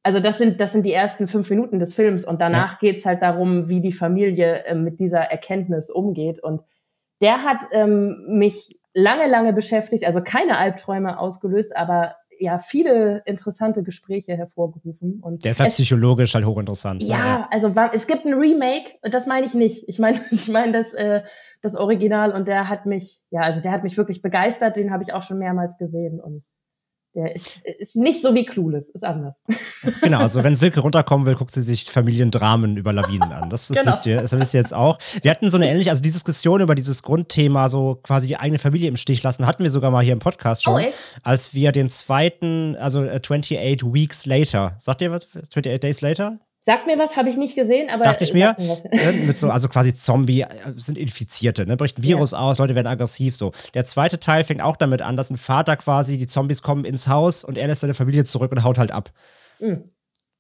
also das sind, das sind die ersten fünf Minuten des Films und danach geht's halt darum, wie die Familie äh, mit dieser Erkenntnis umgeht. Und der hat ähm, mich lange, lange beschäftigt, also keine Albträume ausgelöst, aber ja, viele interessante Gespräche hervorgerufen. Und Der ist halt psychologisch halt hochinteressant. ne? ja, also wa- es gibt ein Remake, das meine ich nicht. Ich meine, ich meine das, äh, das Original und der hat mich, ja, also der hat mich wirklich begeistert, den habe ich auch schon mehrmals gesehen und der ist, nicht so wie Clueless, ist anders. Genau, also wenn Silke runterkommen will, guckt sie sich Familiendramen über Lawinen an. Das, das Genau. wisst ihr, das wisst ihr jetzt auch. Wir hatten so eine ähnliche, also die Diskussion über dieses Grundthema, so quasi die eigene Familie im Stich lassen, hatten wir sogar mal hier im Podcast schon, Oh, als wir den zweiten, also äh, 28 Weeks Later, sagt ihr was? 28 Days Later? Sag mir was, habe ich nicht gesehen, aber Dachte ich mir. Ne, mit so, also quasi Zombie, äh, sind Infizierte, ne? Bricht ein Virus aus, Leute werden aggressiv, so. Der zweite Teil fängt auch damit an, dass ein Vater quasi, die Zombies kommen ins Haus und er lässt seine Familie zurück und haut halt ab. Mhm.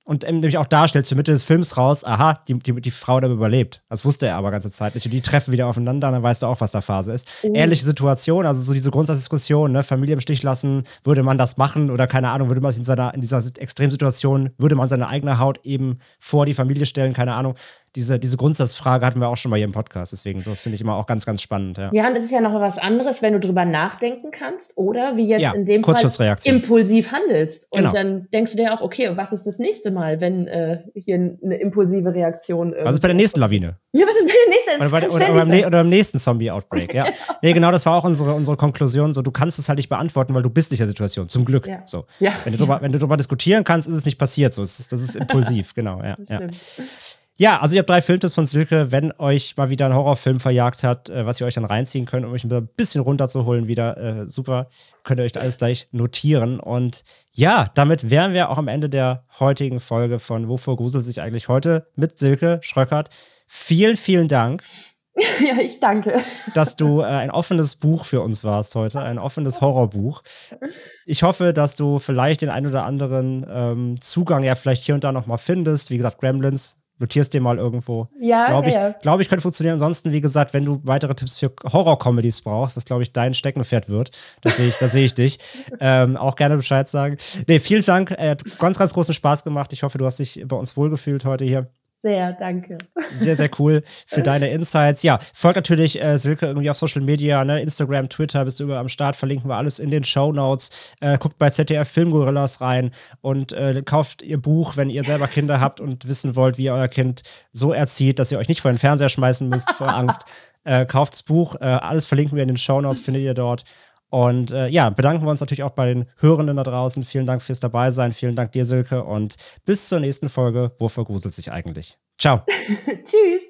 Und ähm, nämlich auch da stellt zur Mitte des Films raus, aha, die, die, die Frau hat aber überlebt. Das wusste er aber ganze Zeit nicht. Und die treffen wieder aufeinander, dann weißt du auch, was da Phase ist. Oh. Ähnliche Situation, also so diese Grundsatzdiskussion, ne? Familie im Stich lassen, würde man das machen oder keine Ahnung, würde man in, seiner, in dieser Extremsituation, würde man seine eigene Haut eben vor die Familie stellen, keine Ahnung. Diese, diese Grundsatzfrage hatten wir auch schon mal hier im Podcast. Deswegen, so, das finde ich immer auch ganz, ganz spannend. Ja, ja und es ist ja noch was anderes, wenn du drüber nachdenken kannst oder wie jetzt ja, in dem Fall impulsiv handelst. Und genau. dann denkst du dir auch, okay, was ist das nächste Mal, wenn äh, hier eine impulsive Reaktion Was ist bei der nächsten Lawine? Ja, was ist bei der nächsten? Oder, bei, oder, oder, beim, oder, beim, nächsten Zombie-Outbreak, ja. genau. Nee, genau, das war auch unsere, unsere Konklusion. So, du kannst es halt nicht beantworten, weil du bist nicht in der Situation. Zum Glück. Ja. So. Ja. Wenn, du drüber, wenn du darüber diskutieren kannst, ist es nicht passiert. So, das ist, das ist impulsiv, genau. Ja, ja. Ja, also ihr habt drei Filmtipps von Silke, wenn euch mal wieder ein Horrorfilm verjagt hat, äh, was ihr euch dann reinziehen könnt, um euch ein bisschen runterzuholen wieder. Äh, super, könnt ihr euch alles gleich notieren. Und ja, damit wären wir auch am Ende der heutigen Folge von Wovor gruselt sich eigentlich heute mit Silke Schröckert. Vielen, vielen Dank. Ja, ich danke. Dass du äh, ein offenes Buch für uns warst heute, ein offenes Horrorbuch. Ich hoffe, dass du vielleicht den ein oder anderen ähm, Zugang ja vielleicht hier und da nochmal findest. Wie gesagt, Gremlins notierst dir mal irgendwo. Ja, glaube ich, ja. Glaube ich, könnte funktionieren. Ansonsten, wie gesagt, wenn du weitere Tipps für Horror-Comedies brauchst, was glaube ich dein Steckenpferd wird, da sehe ich, da sehe ich dich. Ähm, auch gerne Bescheid sagen. Nee, vielen Dank. Äh, hat ganz, ganz großen Spaß gemacht. Ich hoffe, du hast dich bei uns wohlgefühlt heute hier. Sehr, danke. Sehr, sehr cool für deine Insights. Ja, folgt natürlich äh, Silke irgendwie auf Social Media, ne? Instagram, Twitter, bist du überall am Start, verlinken wir alles in den Show Notes. Äh, guckt bei ZDF Filmgorillas rein und äh, kauft ihr Buch, wenn ihr selber Kinder habt und wissen wollt, wie ihr euer Kind so erzieht, dass ihr euch nicht vor den Fernseher schmeißen müsst vor Angst. Äh, kauft das Buch, äh, alles verlinken wir in den Show Notes, findet ihr dort. Und äh, ja, bedanken wir uns natürlich auch bei den Hörenden da draußen. Vielen Dank fürs Dabeisein. Vielen Dank dir, Silke. Und bis zur nächsten Folge. Wofür gruselt sich eigentlich? Ciao. Tschüss.